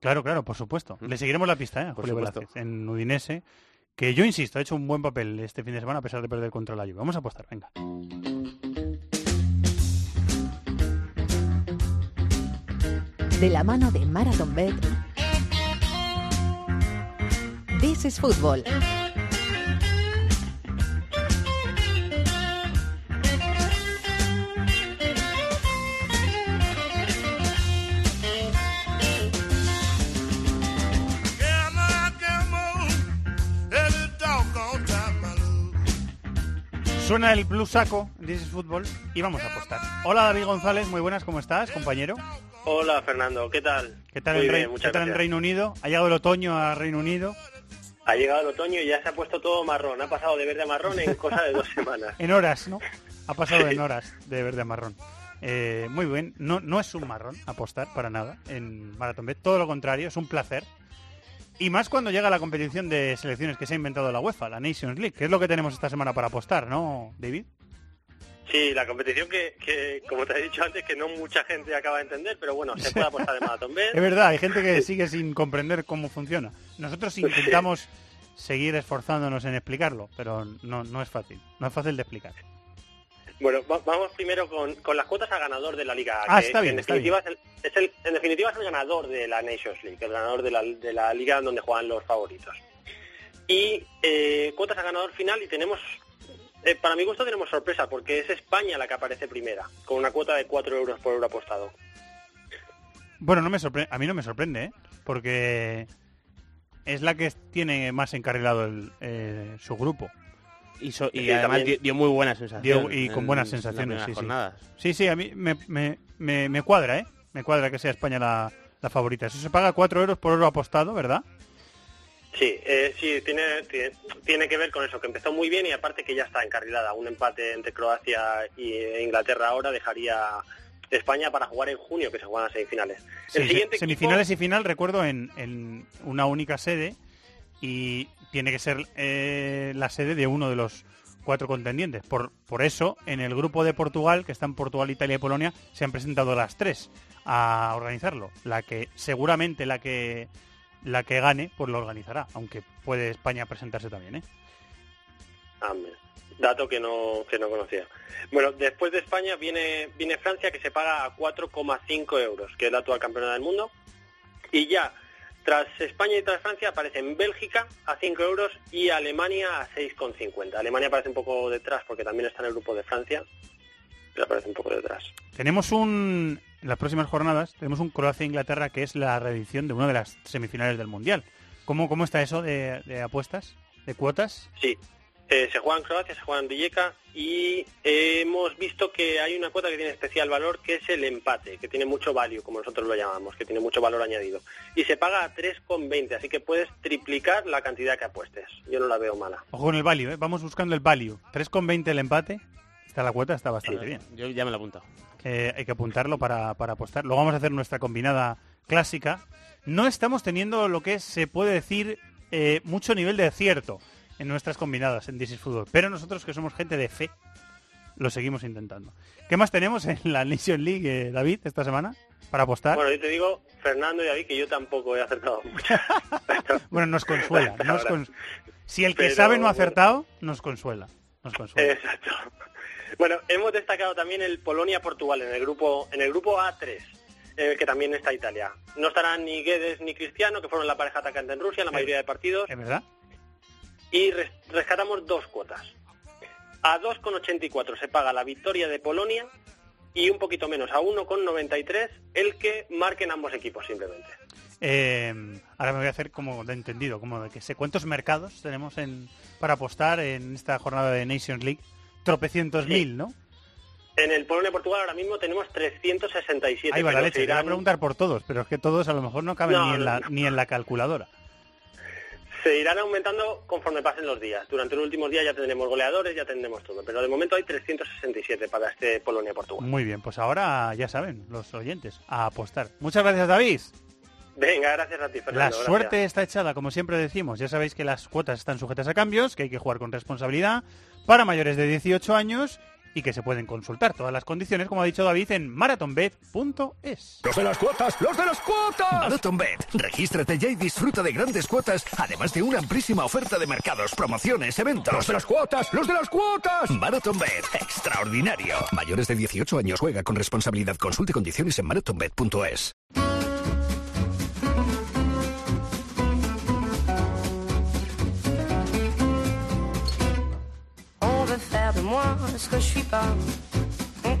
Claro, claro, por supuesto. Le seguiremos la pista ¿eh? Por Julio. Velázquez en Udinese, que yo insisto, ha hecho un buen papel este fin de semana a pesar de perder contra la Juve. Vamos a apostar, venga. De la mano de Marathon Bet. This is Football. Suena el plus saco, This is Football, y vamos a apostar. Hola David González, muy buenas, ¿cómo estás, compañero? Hola Fernando, ¿qué tal? ¿Qué tal, Muy en, bien, qué tal en. Reino Unido? ¿Ha llegado el otoño a Reino Unido? Ha llegado el otoño y ya se ha puesto todo marrón. Ha pasado de verde a marrón en cosa de dos semanas. En horas, ¿no? Ha pasado en horas de verde a marrón. Eh, muy bien, no, no es un marrón apostar para nada en Marathon Bet, todo lo contrario, es un placer. Y más cuando llega la competición de selecciones que se ha inventado la UEFA, la Nations League, que es lo que tenemos esta semana para apostar, ¿no, David? Sí, la competición que, que, como te he dicho antes, que no mucha gente acaba de entender, pero bueno, se puede apostar de Marathon Bet. Es verdad, hay gente que sigue sin comprender cómo funciona. Nosotros intentamos seguir esforzándonos en explicarlo, pero no, no es fácil, no es fácil de explicar. Bueno, va- vamos primero con, con las cuotas a ganador de la liga. Ah, que- está que bien, en está definitiva es el, es el- en definitiva es el ganador de la Nations League, el ganador de la, de la liga donde juegan los favoritos. Y eh, cuotas a ganador final y tenemos, eh, para mi gusto tenemos sorpresa, porque es España la que aparece primera, con una cuota de 4 euros por euro apostado. Bueno, no me sorpre- a mí no me sorprende, ¿eh? porque es la que tiene más encarrilado el, eh, su grupo. Y, so- y además dio, dio muy buenas sensaciones. Dio- y con en- buenas sensaciones, sí, sí. jornadas. Sí, sí, a mí me, me, me, me cuadra, ¿eh? Me cuadra que sea España la, la favorita. Eso se paga 4 euros por oro apostado, ¿verdad? Sí, eh, sí, tiene, tiene, tiene que ver con eso, que empezó muy bien y aparte que ya está encarrilada. Un empate entre Croacia y Inglaterra ahora dejaría España para jugar en junio, que se juegan las semifinales. Sí, el se- siguiente semifinales y final, recuerdo, en, en una única sede y tiene que ser eh, la sede de uno de los cuatro contendientes. Por, por eso, en el grupo de Portugal, que están Portugal, Italia y Polonia, se han presentado las tres a organizarlo. La que seguramente la que la que gane, pues lo organizará, aunque puede España presentarse también, ¿eh? Dato que no, que no conocía. Bueno, después de España viene, viene Francia que se paga a 4,5 euros, que es la actual campeona del mundo. Y ya, tras España y tras Francia aparecen Bélgica a 5 euros y Alemania a 6,50. Alemania aparece un poco detrás porque también está en el grupo de Francia, pero aparece un poco detrás. Tenemos un, en las próximas jornadas, tenemos un Croacia-Inglaterra que es la reedición de una de las semifinales del Mundial. ¿Cómo, cómo está eso de, de apuestas, de cuotas? Sí, eh, se juega en Croacia, se juega en Rijeka y eh, hemos visto que hay una cuota que tiene especial valor que es el empate, que tiene mucho value, como nosotros lo llamamos, que tiene mucho valor añadido. Y se paga a 3,20, así que puedes triplicar la cantidad que apuestes. Yo no la veo mala. Ojo con el value, ¿eh? vamos buscando el value. 3,20 el empate. Está la cuota, está bastante bien. Yo ya me lo apunto. Eh, hay que apuntarlo para, para apostar. Luego vamos a hacer nuestra combinada clásica. No estamos teniendo lo que se puede decir eh, mucho nivel de acierto en nuestras combinadas en This is Football. Pero nosotros que somos gente de fe, lo seguimos intentando. ¿Qué más tenemos en la Nation League, eh, David, esta semana? para apostar? Bueno, yo te digo, Fernando y David, que yo tampoco he acertado mucho. bueno, nos consuela. nos Ahora. cons- Si el que Pero, sabe no ha bueno. acertado, nos consuela. Nos consuela. Exacto. Bueno, hemos destacado también el Polonia-Portugal en el grupo en el grupo A3, en el que también está Italia. No estarán ni Guedes ni Cristiano, que fueron la pareja atacante en Rusia en la mayoría de partidos, ¿Es verdad? Y res- rescatamos dos cuotas. A 2,84 se paga la victoria de Polonia y un poquito menos, a 1,93 el que marquen ambos equipos simplemente. Eh, ahora me voy a hacer como de entendido, como de que sé cuántos mercados tenemos en, para apostar en esta jornada de Nations League. Tropecientos mil, ¿no? En el Polonia-Portugal ahora mismo tenemos 367. Ahí va la leche. voy a preguntar por todos, pero es que todos a lo mejor no caben No, ni, en la, no. ni en la calculadora. Se irán aumentando conforme pasen los días. Durante los últimos días ya tendremos goleadores, ya tendremos todo. Pero de momento hay 367 para este Polonia-Portugal. Muy bien, pues ahora ya saben, los oyentes, a apostar. Muchas gracias, David. Venga, gracias a ti, La Fernando. gracias. suerte está echada, como siempre decimos. Ya sabéis que las cuotas están sujetas a cambios, que hay que jugar con responsabilidad para mayores de 18 años y que se pueden consultar todas las condiciones, como ha dicho David, en marathonbet.es. ¡Los de las cuotas! ¡Los de las cuotas! MarathonBet. Regístrate ya y disfruta de grandes cuotas, además de una amplísima oferta de mercados, promociones, eventos. ¡Los de las cuotas! ¡Los de las cuotas! MarathonBet. Extraordinario. Mayores de 18 años juega con responsabilidad. Consulte condiciones en marathonbet.es. moi ce que je suis pas. Hum, hum.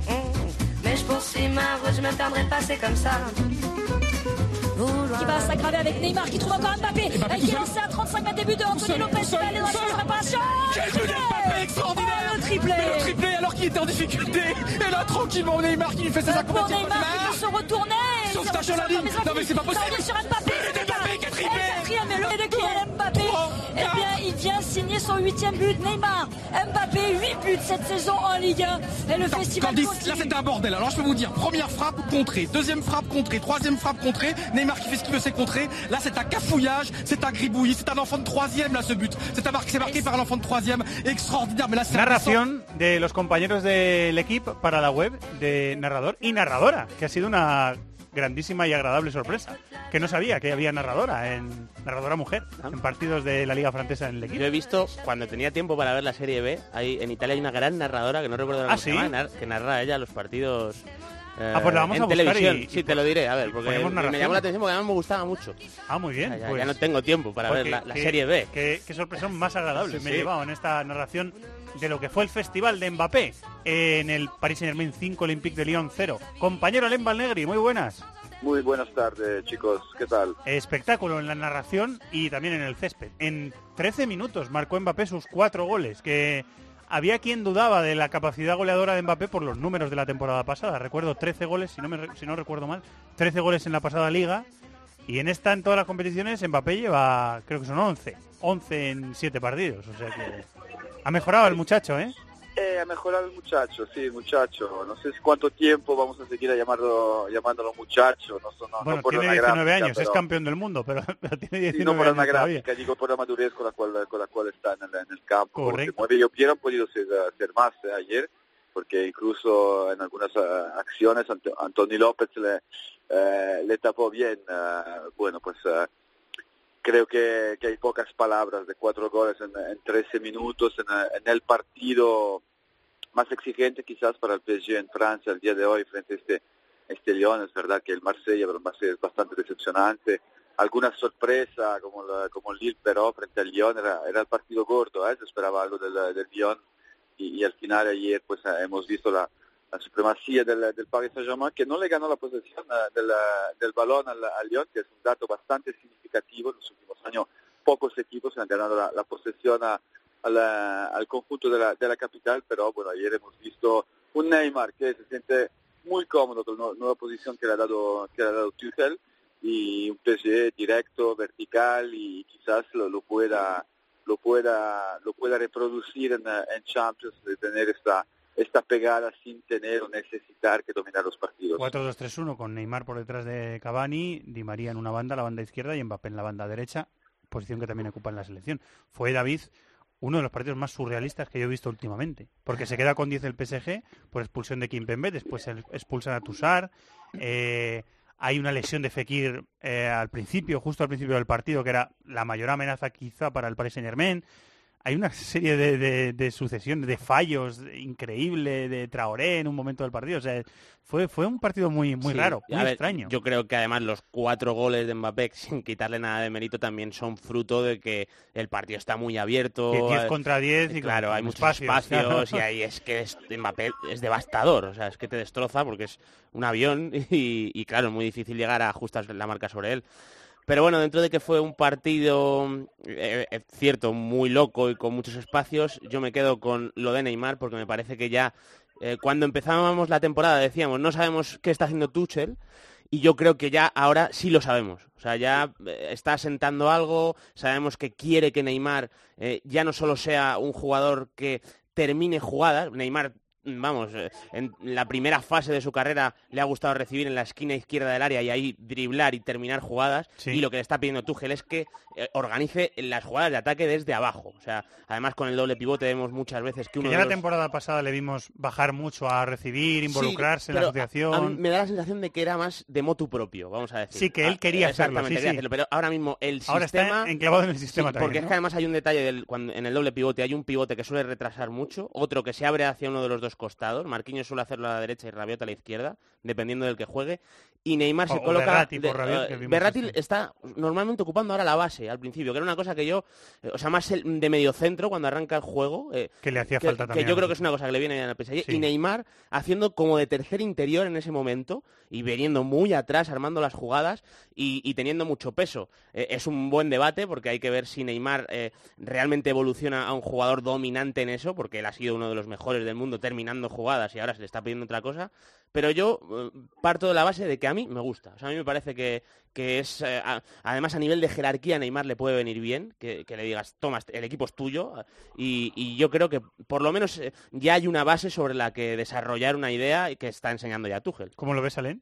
Mais je poursuis ma route, je me perdrai pas, c'est comme ça. qui va s'aggraver avec Neymar qui trouve encore Mbappé, et qui est lancé à 35 mètres début de Anthony Lopez qui va aller dans la réparation. Quel but d'Mbappé extraordinaire Oh, le triplé Mais le triplé alors qu'il était en difficulté Et là tranquillement Neymar qui lui fait ses Pour acrobaties Neymar qui peut se retourner Sauvetage C'est sur la ligne. ça Non, mais c'est pas finir. Ça possible. revient sur Mbappé Mbappé qui a triplé. Et quatrième, et le de Kylian Mbappé il son huitième but, Neymar Mbappé, 8 buts cette saison en Ligue 1 Et le festival Candice, continue. là c'était un bordel. Alors je peux vous dire, première frappe contrée, deuxième frappe contrée, troisième frappe contrée, Neymar qui fait ce qu'il veut, c'est contré. Là c'est un cafouillage, c'est un gribouillis, c'est un enfant de troisième là ce but. C'est un marqué, c'est marqué par un enfant de troisième, extraordinaire. Mais là c'est Narración de los compañeros del equipo para la web de narrador y narradora, que ha sido una grandísima y agradable sorpresa. Que no sabía que había narradora, en narradora mujer, en partidos de la Liga Francesa en el equipo. Yo he visto, cuando tenía tiempo para ver la Serie B, hay, en Italia hay una gran narradora, que no recuerdo ahora ¿Ah, sí? llama, que narra ella los partidos eh, Ah, pues la vamos en a buscar televisión. y- sí, y te lo diré, a ver, porque me llamó la atención porque además me gustaba mucho. Ah, muy bien. Ya, ya- pues- ya no tengo tiempo para ver la, la qué- Serie B. Qué, qué sorpresa más agradable Sí, me he sí. llevado en esta narración de lo que fue el festival de Mbappé en el Paris Saint Germain 5, Olympique de Lyon 0. Compañero Lemba Negri, muy buenas. Muy buenas tardes, chicos. ¿Qué tal? Espectáculo en la narración y también en el césped. En 13 minutos marcó Mbappé sus cuatro goles, que había quien dudaba de la capacidad goleadora de Mbappé por los números de la temporada pasada. Recuerdo 13 goles, si no, me, si no recuerdo mal, 13 goles en la pasada liga. Y en esta, en todas las competiciones, Mbappé lleva, creo que son 11. 11 en 7 partidos. O sea que ha mejorado el muchacho, ¿eh? Eh, ha mejorado el muchacho, sí, muchacho. No sé cuánto tiempo vamos a seguir a llamarlo, llamándolo muchacho. No, no, bueno, no por tiene una 19 gráfica, años, es campeón del mundo, pero, pero tiene Sí, 19 no por años todavía. gráfica, digo por la madurez con la cual, con la cual está en el, en el campo. Correcto. Porque mueve, hubieran podido ser, ser más eh, ayer, porque incluso en algunas eh, acciones Ant- Anthony López le, eh, le tapó bien. eh, bueno, pues creo que, que hay pocas palabras de cuatro goles en, en 13 minutos en, el partido más exigente quizás para el PSG en Francia el día de hoy frente a este, este Lyon. Es verdad que el Marsella, pero el Marsella es bastante decepcionante. Alguna sorpresa como, la, como el Lille, pero frente al Lyon era, era el partido gordo, ¿eh? se esperaba algo del, del Lyon y, y al final ayer pues hemos visto la, la supremacía del, del Paris Saint-Germain que no le ganó la posesión eh, del, del balón al, Lyon, que es un dato bastante significativo. En los últimos años pocos equipos han ganado la, posesión a, a al conjunto de la, de la capital, pero bueno, ayer hemos visto un Neymar que se siente muy cómodo con la nu- nueva posición que le ha dado, que le ha dado Tuchel y un PSG directo, vertical y quizás lo, lo pueda lo pueda lo pueda reproducir en, en Champions de tener esta esta pegada sin tener o necesitar que dominar los partidos. 4-2-3-1 con Neymar por detrás de Cavani, Di María en una banda, la banda izquierda y Mbappé en la banda derecha, posición que también ocupa en la selección. Fue David uno de los partidos más surrealistas que yo he visto últimamente. Porque se queda con 10 el PSG por expulsión de Kimpembe, después expulsan a Tussar. Eh, hay una lesión de Fekir eh, al principio, justo al principio del partido, que era la mayor amenaza quizá para el Paris Saint Germain hay una serie de, de, de sucesiones, de fallos increíble de Traoré en un momento del partido. O sea, fue, fue un partido muy, muy Sí, raro, muy ver, extraño. Yo creo que además los cuatro goles de Mbappé, sin quitarle nada de mérito, también son fruto de que el partido está muy abierto. Que 10 eh, contra 10 y claro, hay muchos espacios, espacios, claro. y ahí es que es- Mbappé es devastador, o sea, es que te destroza porque es un avión y, y, claro, es muy difícil llegar a ajustar la marca sobre él. Pero bueno, dentro de que fue un partido, eh, eh, cierto, muy loco y con muchos espacios, yo me quedo con lo de Neymar porque me parece que ya eh, cuando empezábamos la temporada decíamos no sabemos qué está haciendo Tuchel y yo creo que ya ahora sí lo sabemos. O sea, ya eh, está asentando algo, sabemos que quiere que Neymar ya no solo sea un jugador que termine jugadas, Neymar vamos, eh, en la primera fase de su carrera le ha gustado recibir en la esquina izquierda del área y ahí driblar y terminar jugadas. Sí. Y lo que le está pidiendo Tuchel es que eh, organice las jugadas de ataque desde abajo. O sea, además con el doble pivote vemos muchas veces que Que uno ya de la temporada pasada le vimos bajar mucho a recibir, involucrarse Sí, en la asociación. a- a mí me da la sensación de que era más de motu propio, vamos a decir. Sí, que él Ah, quería hacerlo, exactamente, sí, quería sí. hacerlo, pero ahora mismo el Ahora está sistema... enclavado en el sistema también, Porque es que además hay un detalle del, cuando, en el doble pivote, hay un pivote que suele retrasar mucho, otro que se abre hacia uno de los dos costados, Marquinhos suele hacerlo a la derecha y Rabiot a la izquierda, dependiendo del que juegue, y Neymar O- se coloca... De- Rabiot, eh, este. está normalmente ocupando ahora la base al principio, que era una cosa que yo, eh, o sea, más el- de medio centro cuando arranca el juego, eh, Que le hacía que, falta que también. yo creo que es una cosa que le viene al PSG. Sí. Y Neymar haciendo como de tercer interior en ese momento y veniendo muy atrás, armando las jugadas y, y teniendo mucho peso. Eh, es un buen debate porque hay que ver si Neymar eh, realmente evoluciona a un jugador dominante en eso, porque él ha sido uno de los mejores del mundo terminando jugadas y ahora se le está pidiendo otra cosa. Pero yo eh, parto de la base de que a mí me gusta. O sea, a mí me parece que, que es, eh, a- además a nivel de jerarquía, Neymar le puede venir bien, que, que le digas, toma, el equipo es tuyo. Y, y yo creo que por lo menos eh, ya hay una base sobre la que desarrollar una idea y que está enseñando ya Tuchel. ¿Cómo lo ves, Alen?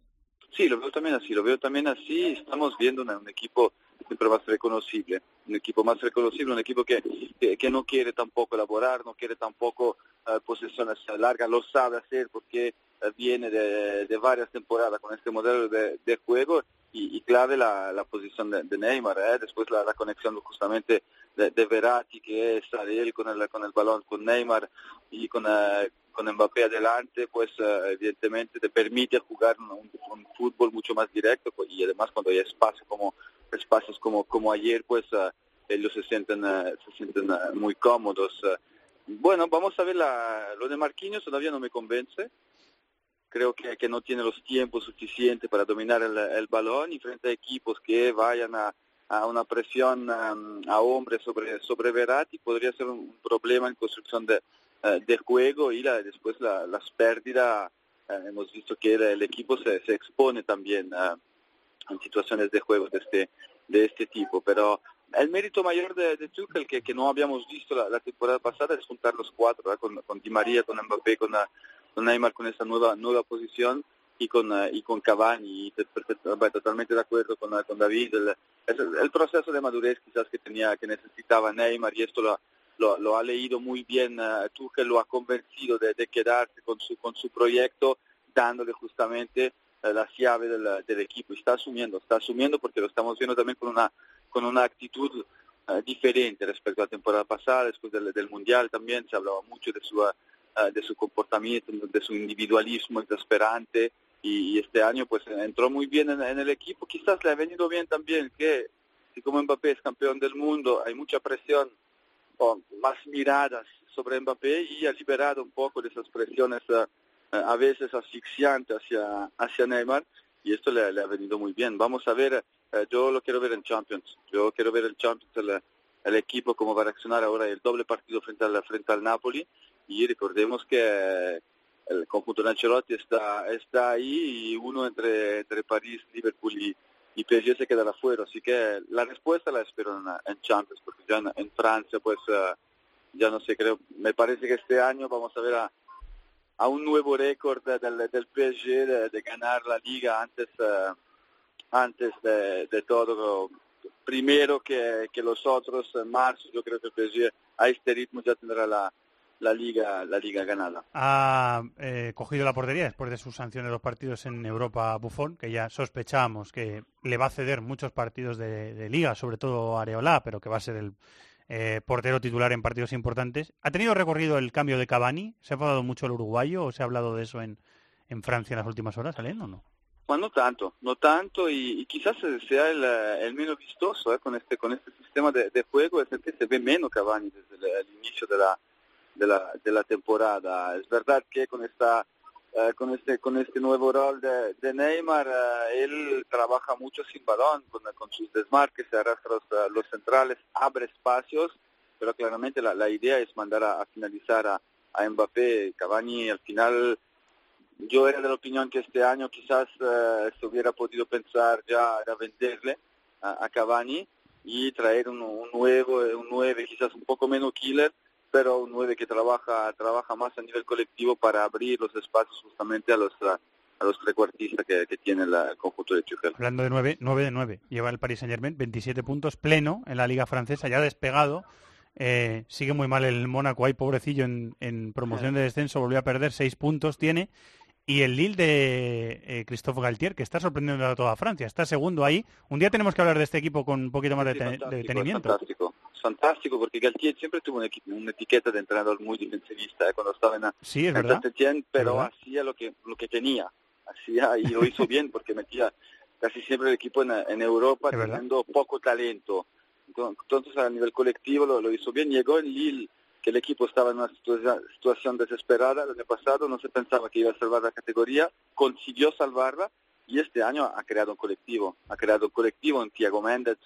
Sí, lo veo también así, lo veo también así. Estamos viendo una- un equipo siempre más reconocible, un equipo más reconocible, un equipo que, que, que no quiere tampoco elaborar, no quiere tampoco eh, posesiones largas, lo sabe hacer porque eh, viene de, de varias temporadas con este modelo de, de juego y, y clave la, la posición de, de Neymar, ¿eh? después la, la conexión justamente de, Verratti que él con el, con el balón, con Neymar y con, eh, con Mbappé adelante, pues evidentemente te permite jugar un- un fútbol mucho más directo pues, y además cuando hay espacio como espacios como como ayer, pues eh, ellos se sienten eh, se sienten eh, muy cómodos. Bueno, vamos a ver la, lo de Marquinhos todavía no me convence. Creo que, que no tiene los tiempos suficientes para dominar el, el balón y frente a equipos que vayan a, a una presión um, a hombres sobre sobre Verratti podría ser un, problema en construcción de, de juego y la, después la- las pérdidas. hemos visto que el, el equipo se, se expone también en situaciones de juego de este de este tipo, pero el mérito mayor de, de Tuchel que, que no habíamos visto la, temporada pasada es juntar los cuatro, con, con Di María, con Mbappé, con, eh, con Neymar, con esa nueva nueva posición y con eh, y con Cavani, totalmente de acuerdo con, eh, con David, el, es el, el proceso de madurez quizás que tenía, que necesitaba Neymar y esto lo, lo, ha leído muy bien eh, Tuchel, lo ha convencido de, de quedarse con su con su proyecto, dándole justamente eh, las llaves del, del equipo. Está asumiendo, está asumiendo porque lo estamos viendo también con una con una actitud eh, diferente respecto a la temporada pasada, después del, del Mundial también. Se hablaba mucho de su, eh, de su comportamiento, de su individualismo exasperante y, y este año pues entró muy bien en, en el equipo, quizás le ha venido bien también que si como Mbappé es campeón del mundo, hay mucha presión o más miradas sobre Mbappé y ha liberado un poco de esas presiones eh, a veces asfixiantes hacia, hacia Neymar y esto le, le ha venido muy bien. Vamos a ver, eh, yo lo quiero ver en Champions, yo quiero ver en Champions el, el equipo cómo va a reaccionar ahora el doble partido frente al, frente al Napoli y recordemos que eh, el conjunto de Ancelotti está, está ahí y uno entre, entre París, Liverpool y, y PSG se quedará fuera. Así que la respuesta la espero en, en Champions, porque ya en, en Francia, pues eh, ya no sé, creo, me parece que este año vamos a ver a, a un nuevo récord del, del PSG de, ganar la liga antes, eh, antes de, de todo. Primero que, que los otros, en marzo, yo creo que el PSG a este ritmo ya tendrá la, la liga la liga ganada. Ha eh, cogido la portería después de sus sanciones de dos partidos en Europa Bufón, que ya sospechábamos que le va a ceder muchos partidos de, de liga, sobre todo Areola, pero que va a ser el eh, portero titular en partidos importantes. ¿Ha tenido recorrido el cambio de Cavani? ¿Se ha enfadado mucho el uruguayo o se ha hablado de eso en, en Francia en las últimas horas, Alen, o no? Bueno, no tanto, no tanto y, y quizás sea el, el menos vistoso eh, con este con este sistema de, de juego, es el que se ve menos Cavani desde el, el inicio de la, de la, de la temporada. Es verdad que con esta eh, con este con este nuevo rol de, de Neymar eh, él trabaja mucho sin balón con, sus desmarques se arrastra los, eh, los centrales abre espacios pero claramente la, la idea es mandar a, finalizar a, a Mbappé Cavani al final yo era de la opinión que este año quizás eh, se hubiera podido pensar ya a venderle a, a Cavani y traer un, un nuevo un nueve quizás un poco menos killer pero un 9 que trabaja trabaja más a nivel colectivo para abrir los espacios justamente a los a los trecuartistas que, que tiene la, el conjunto de Tuchel. Hablando de 9, 9 de 9. Lleva el Paris Saint-Germain 27 puntos pleno en la Liga Francesa, ya despegado. Eh, sigue muy mal el Mónaco, ahí pobrecillo en, en promoción de descenso, volvió a perder 6 puntos, tiene. Y el Lille de eh, Christophe Galtier, que está sorprendiendo a toda Francia, está segundo ahí. Un día tenemos que hablar de este equipo con un poquito más de, Sí, detenimiento. fantástico, fantástico porque Galtier siempre tuvo una, una etiqueta de entrenador muy defensivista eh, cuando estaba en, Sí, es en verdad. Saint-Étienne, pero hacía lo que lo que tenía, hacía y lo hizo bien porque metía casi siempre el equipo en, en Europa Es verdad. teniendo poco talento. Entonces a nivel colectivo lo, lo hizo bien. Llegó en Lille que el equipo estaba en una situa- situación desesperada el año pasado, no se pensaba que iba a salvar la categoría, consiguió salvarla y este año ha creado un colectivo, ha creado un colectivo en Thiago Méndez,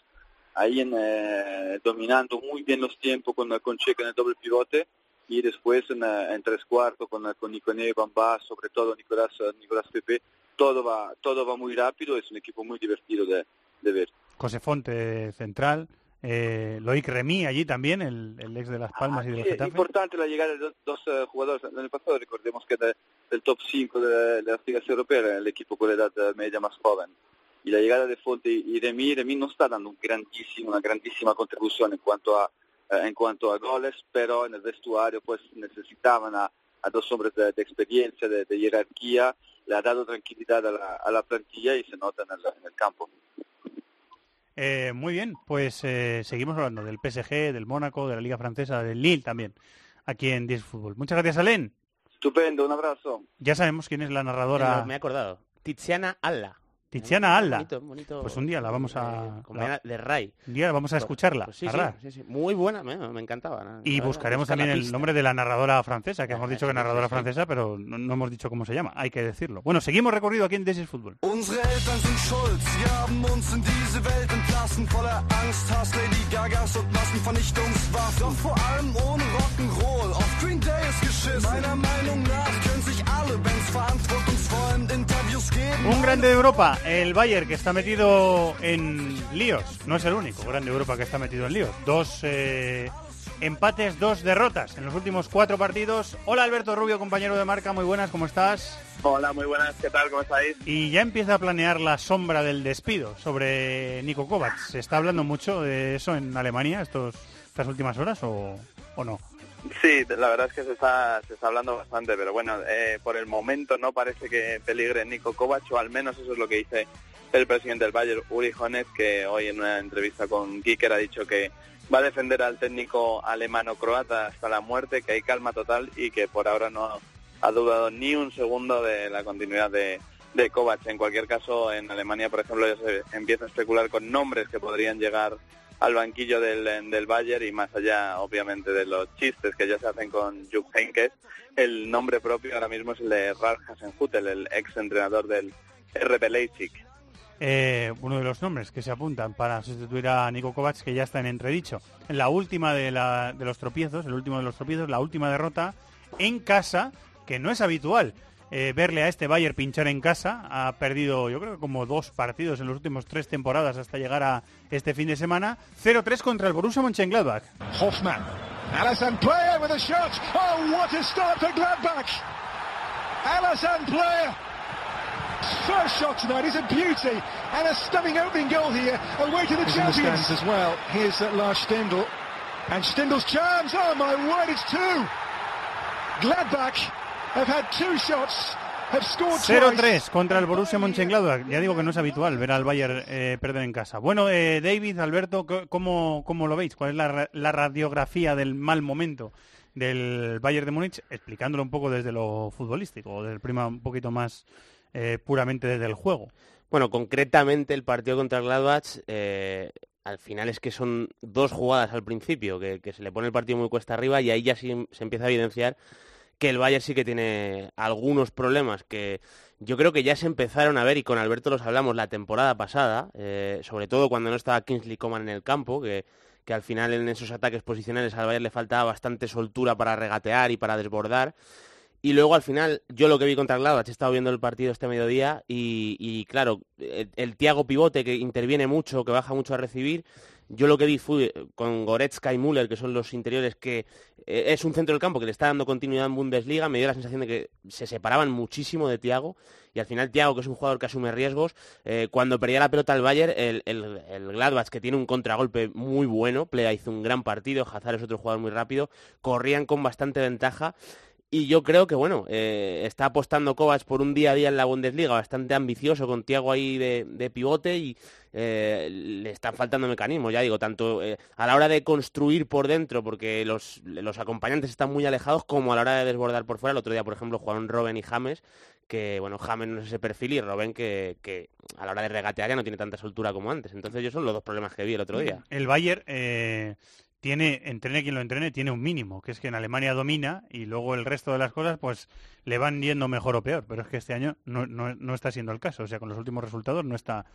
ahí en, eh, dominando muy bien los tiempos con, con Checo en el doble pivote y después en, eh, en tres cuartos con, con Nicone, Bamba, sobre todo Nicolás, Nicolás Pepe, todo va, todo va muy rápido, es un equipo muy divertido de, de ver. José Fonte, central. Eh, Loic Remy allí también, el, el ex de Las Palmas y del Sí, es importante la llegada de dos, dos, eh, jugadores. El año pasado recordemos que de- del top 5 de, de las ligas europeas el equipo con la edad eh, media más joven. Y la llegada de Fonte y Remy, Remy no está dando un grandísimo, una grandísima contribución en cuanto a eh, en cuanto a goles, pero en el vestuario pues necesitaban a, a dos hombres de, de experiencia, de, de jerarquía, le ha dado tranquilidad a la, a la plantilla y se nota en el, en el campo. Eh, muy bien, pues eh, seguimos hablando del PSG, del Mónaco, de la Liga Francesa, del Lille también, aquí en 10 Fútbol. Muchas gracias, Alen. Estupendo, un abrazo. Ya sabemos quién es la narradora. Me he acordado. Tiziana Alla. Tiziana Alla. Bonito, bonito. Pues un día la vamos a... La- de Ray. Un día vamos a escucharla. Pues sí, a sí, Ra. sí, sí. Muy buena, me, me encantaba. ¿no? Y buscaremos también el nombre de la narradora francesa, que hemos dicho que narradora francesa, pero no, no hemos dicho cómo se llama, hay que decirlo. Bueno, seguimos recorrido aquí en This is Fútbol. Un grande de Europa, el Bayern, que está metido en líos. No es el único grande de Europa que está metido en líos. Dos eh, empates, dos derrotas en los últimos cuatro partidos. Hola Alberto Rubio, compañero de marca, muy buenas, ¿cómo estás? Hola, muy buenas, ¿qué tal? ¿Cómo estáis? Y ya empieza a planear la sombra del despido sobre Nico Kovac. ¿Se está hablando mucho de eso en Alemania estos, estas últimas horas o, o no? Sí, la verdad es que se está, se está hablando bastante, pero bueno, eh, por el momento no parece que peligre Nico Kovac, o al menos eso es lo que dice el presidente del Bayern, Uri Hones, que hoy en una entrevista con Kicker ha dicho que va a defender al técnico alemano-croata hasta la muerte, que hay calma total y que por ahora no ha dudado ni un segundo de la continuidad de, de Kovac. En cualquier caso, en Alemania, por ejemplo, ya se empieza a especular con nombres que podrían llegar al banquillo del, del Bayern y más allá, obviamente, de los chistes que ya se hacen con Jupp Heynckes, el nombre propio ahora mismo es el de Ralf Hasenhüttl, el ex entrenador del RB Leipzig. Eh, uno de los nombres que se apuntan para sustituir a Nico Kovac, que ya está en entredicho. En la última de, la- de los tropiezos, el último de los tropiezos, la última derrota en casa, que no es habitual eh, verle a este Bayern pinchar en casa. Ha perdido, yo creo que como dos partidos en los últimos tres temporadas hasta llegar a este fin de semana. 0-3 contra el Borussia Mönchengladbach. Hoffmann. Alassane Player with a shot. Oh, what a start for Gladbach. Alassane Player. First shot tonight is a beauty and a stunning opening goal here away to the He's in the champions. stands as well. Here's uh, Lars Stendel. And Stindl's chance. Oh my word, it's two. Gladbach have had two shots. Have scored twice. 0-3 contra el Borussia Mönchengladbach. Ya digo que no es habitual ver al Bayern eh, perder en casa. Bueno, eh, David, Alberto, ¿cómo, ¿cómo lo veis? ¿Cuál es la, la radiografía del mal momento del Bayern de Múnich? Explicándolo un poco desde lo futbolístico, o desde el prima un poquito más eh, puramente desde el juego. Bueno, concretamente el partido contra el Gladbach, eh, al final es que son dos jugadas al principio, que, que se le pone el partido muy cuesta arriba y ahí ya sí se empieza a evidenciar que el Bayern sí que tiene algunos problemas que yo creo que ya se empezaron a ver y con Alberto los hablamos la temporada pasada, eh, sobre todo cuando no estaba Kingsley Coman en el campo, que, que al final en esos ataques posicionales al Bayern le faltaba bastante soltura para regatear y para desbordar. Y luego al final, yo lo que vi contra Gladbach, he estado viendo el partido este mediodía y, y, claro, el, el Tiago pivote que interviene mucho, que baja mucho a recibir, yo lo que vi fue eh, con Goretzka y Müller, que son los interiores que eh, es un centro del campo que le está dando continuidad en Bundesliga, me dio la sensación de que se separaban muchísimo de Tiago y al final Tiago, que es un jugador que asume riesgos, eh, cuando perdía la pelota al Bayern, el, el- Gladbach, que tiene un contragolpe muy bueno, Plea hizo un gran partido, Hazard es otro jugador muy rápido, corrían con bastante ventaja y yo creo que, bueno, eh, está apostando Kovac por un día a día en la Bundesliga bastante ambicioso, con Tiago ahí de, pivote y eh, le están faltando mecanismos, ya digo, tanto eh, a la hora de construir por dentro, porque los, los acompañantes están muy alejados, como a la hora de desbordar por fuera. El otro día, por ejemplo, jugaron Robben y James, que, bueno, James no es ese perfil y Robben que, a la hora de regatear ya no tiene tanta soltura como antes. Entonces, esos son los dos problemas que vi el otro día. El Bayern tiene, entrene quien lo entrene, tiene un mínimo, que es que en Alemania domina y luego el resto de las cosas pues le van yendo mejor o peor, pero es que este año no, no, no está siendo el caso, o sea, con los últimos resultados no está,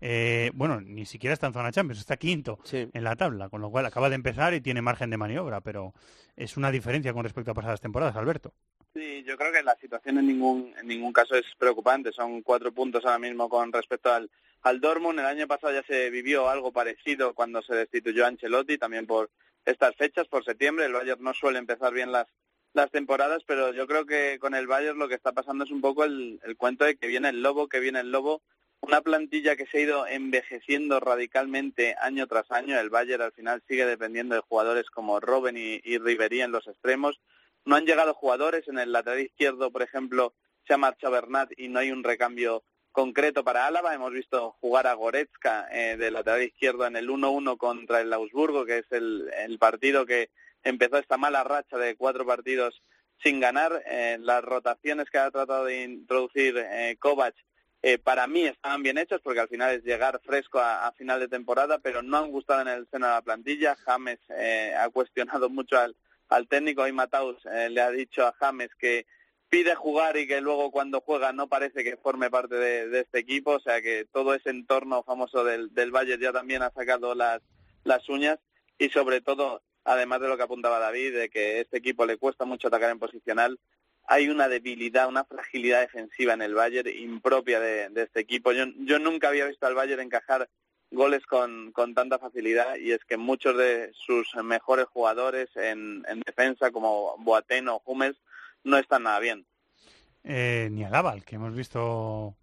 eh, bueno, ni siquiera está en zona Champions, está quinto en la tabla, con lo cual acaba de empezar y tiene margen de maniobra, pero es una diferencia con respecto a pasadas temporadas, Alberto. Sí, yo creo que la situación en ningún en ningún caso es preocupante. Son cuatro puntos ahora mismo con respecto al, al Dortmund. El año pasado ya se vivió algo parecido cuando se destituyó Ancelotti, también por estas fechas, por septiembre. El Bayern no suele empezar bien las las temporadas, pero yo creo que con el Bayern lo que está pasando es un poco el, el cuento de que viene el lobo, que viene el lobo. Una plantilla que se ha ido envejeciendo radicalmente año tras año. El Bayern al final sigue dependiendo de jugadores como Robben y, y Ribery en los extremos. No han llegado jugadores. En el lateral izquierdo, por ejemplo, se ha marchado Bernat y no hay un recambio concreto para Álava. Hemos visto jugar a Goretzka eh, de lateral izquierdo en el 1-1 contra el Augsburgo, que es el, partido que empezó esta mala racha de cuatro partidos sin ganar. Eh, las rotaciones que ha tratado de introducir eh, Kovac eh, para mí estaban bien hechas porque al final es llegar fresco a, final de temporada, pero no han gustado en el seno de la plantilla. James eh, ha cuestionado mucho al, al técnico y Mataus le ha dicho a James que pide jugar y que luego cuando juega no parece que forme parte de, de este equipo, o sea que todo ese entorno famoso del, del Bayern ya también ha sacado las, las uñas y sobre todo, además de lo que apuntaba David, de que este equipo le cuesta mucho atacar en posicional, hay una debilidad, una fragilidad defensiva en el Bayern impropia de, este equipo. Yo, yo nunca había visto al Bayern encajar goles con, con tanta facilidad y es que muchos de sus mejores jugadores en, en defensa, como Boateng o Hummels, no están nada bien. Eh, ni al Aval, que hemos visto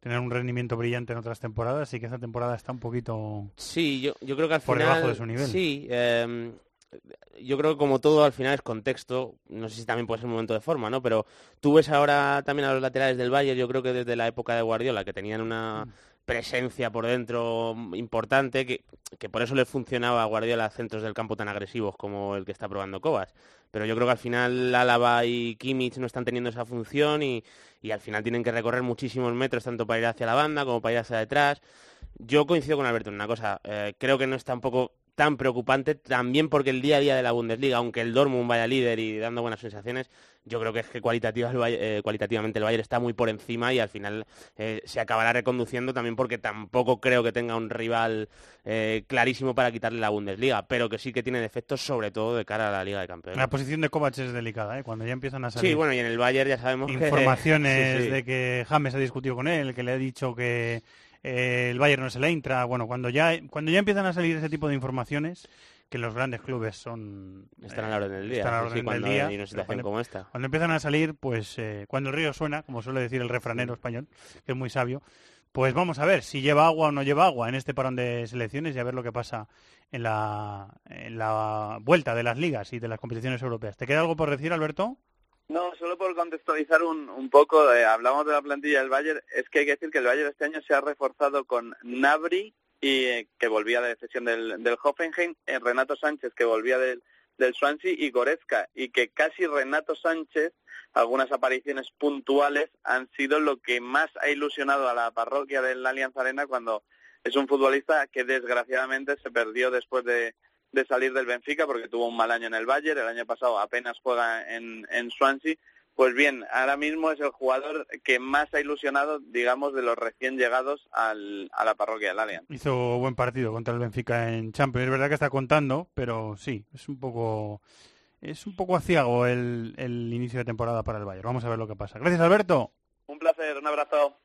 tener un rendimiento brillante en otras temporadas y que esta temporada está un poquito Sí, yo, yo creo que al por final... debajo de su nivel. Sí, eh, yo creo que como todo al final es contexto, no sé si también puede ser un momento de forma, ¿no? Pero tú ves ahora también a los laterales del Bayern, yo creo que desde la época de Guardiola, que tenían una presencia por dentro importante, que, que por eso le funcionaba a Guardiola centros del campo tan agresivos como el que está probando Cobas. Pero yo creo que al final Álava y Kimmich no están teniendo esa función y, y al final tienen que recorrer muchísimos metros, tanto para ir hacia la banda como para ir hacia detrás. Yo coincido con Alberto en una cosa, eh, creo que no es tampoco tan preocupante, también porque el día a día de la Bundesliga, aunque el Dortmund vaya líder y dando buenas sensaciones, yo creo que es que cualitativa el Bayern- eh, cualitativamente el Bayern está muy por encima y al final eh, se acabará reconduciendo también porque tampoco creo que tenga un rival eh, clarísimo para quitarle la Bundesliga, pero que sí que tiene defectos sobre todo de cara a la Liga de Campeones. La posición de Kovac es delicada, ¿eh? cuando ya empiezan a salir Sí, bueno, y en el Bayern ya sabemos que- informaciones Sí, sí. de que James ha discutido con él, que le ha dicho que eh, el Bayern no se le entra. Bueno, cuando ya, cuando ya empiezan a salir ese tipo de informaciones, que los grandes clubes son... Están a la orden del día, están a la sí, orden del día, hay una situación cuando- como esta. Cuando empiezan a salir, pues eh, cuando el río suena, como suele decir el refranero español, que es muy sabio, Pues vamos a ver si lleva agua o no lleva agua en este parón de selecciones y a ver lo que pasa en la, en la vuelta de las ligas y de las competiciones europeas. ¿Te queda algo por decir, Alberto? No, solo por contextualizar un, un poco, eh, hablamos de la plantilla del Bayern, es que hay que decir que el Bayern este año se ha reforzado con Nabri, y eh, que volvía de cesión del, del Hoffenheim, eh, Renato Sánchez, que volvía del, del Swansea, y Goretzka, y que casi Renato Sánchez, algunas apariciones puntuales, han sido lo que más ha ilusionado a la parroquia del Allianz Arena cuando es un futbolista que desgraciadamente se perdió después de, de salir del Benfica porque tuvo un mal año en el Bayern, el año pasado apenas juega en, en Swansea. Pues bien, ahora mismo es el jugador que más ha ilusionado, digamos, de los recién llegados al, a la parroquia del Allianz. Hizo buen partido contra el Benfica en Champions. Es verdad que está contando, pero sí, es un poco es un poco aciago el, el inicio de temporada para el Bayern. Vamos a ver lo que pasa. Gracias, Alberto. Un placer, un abrazo.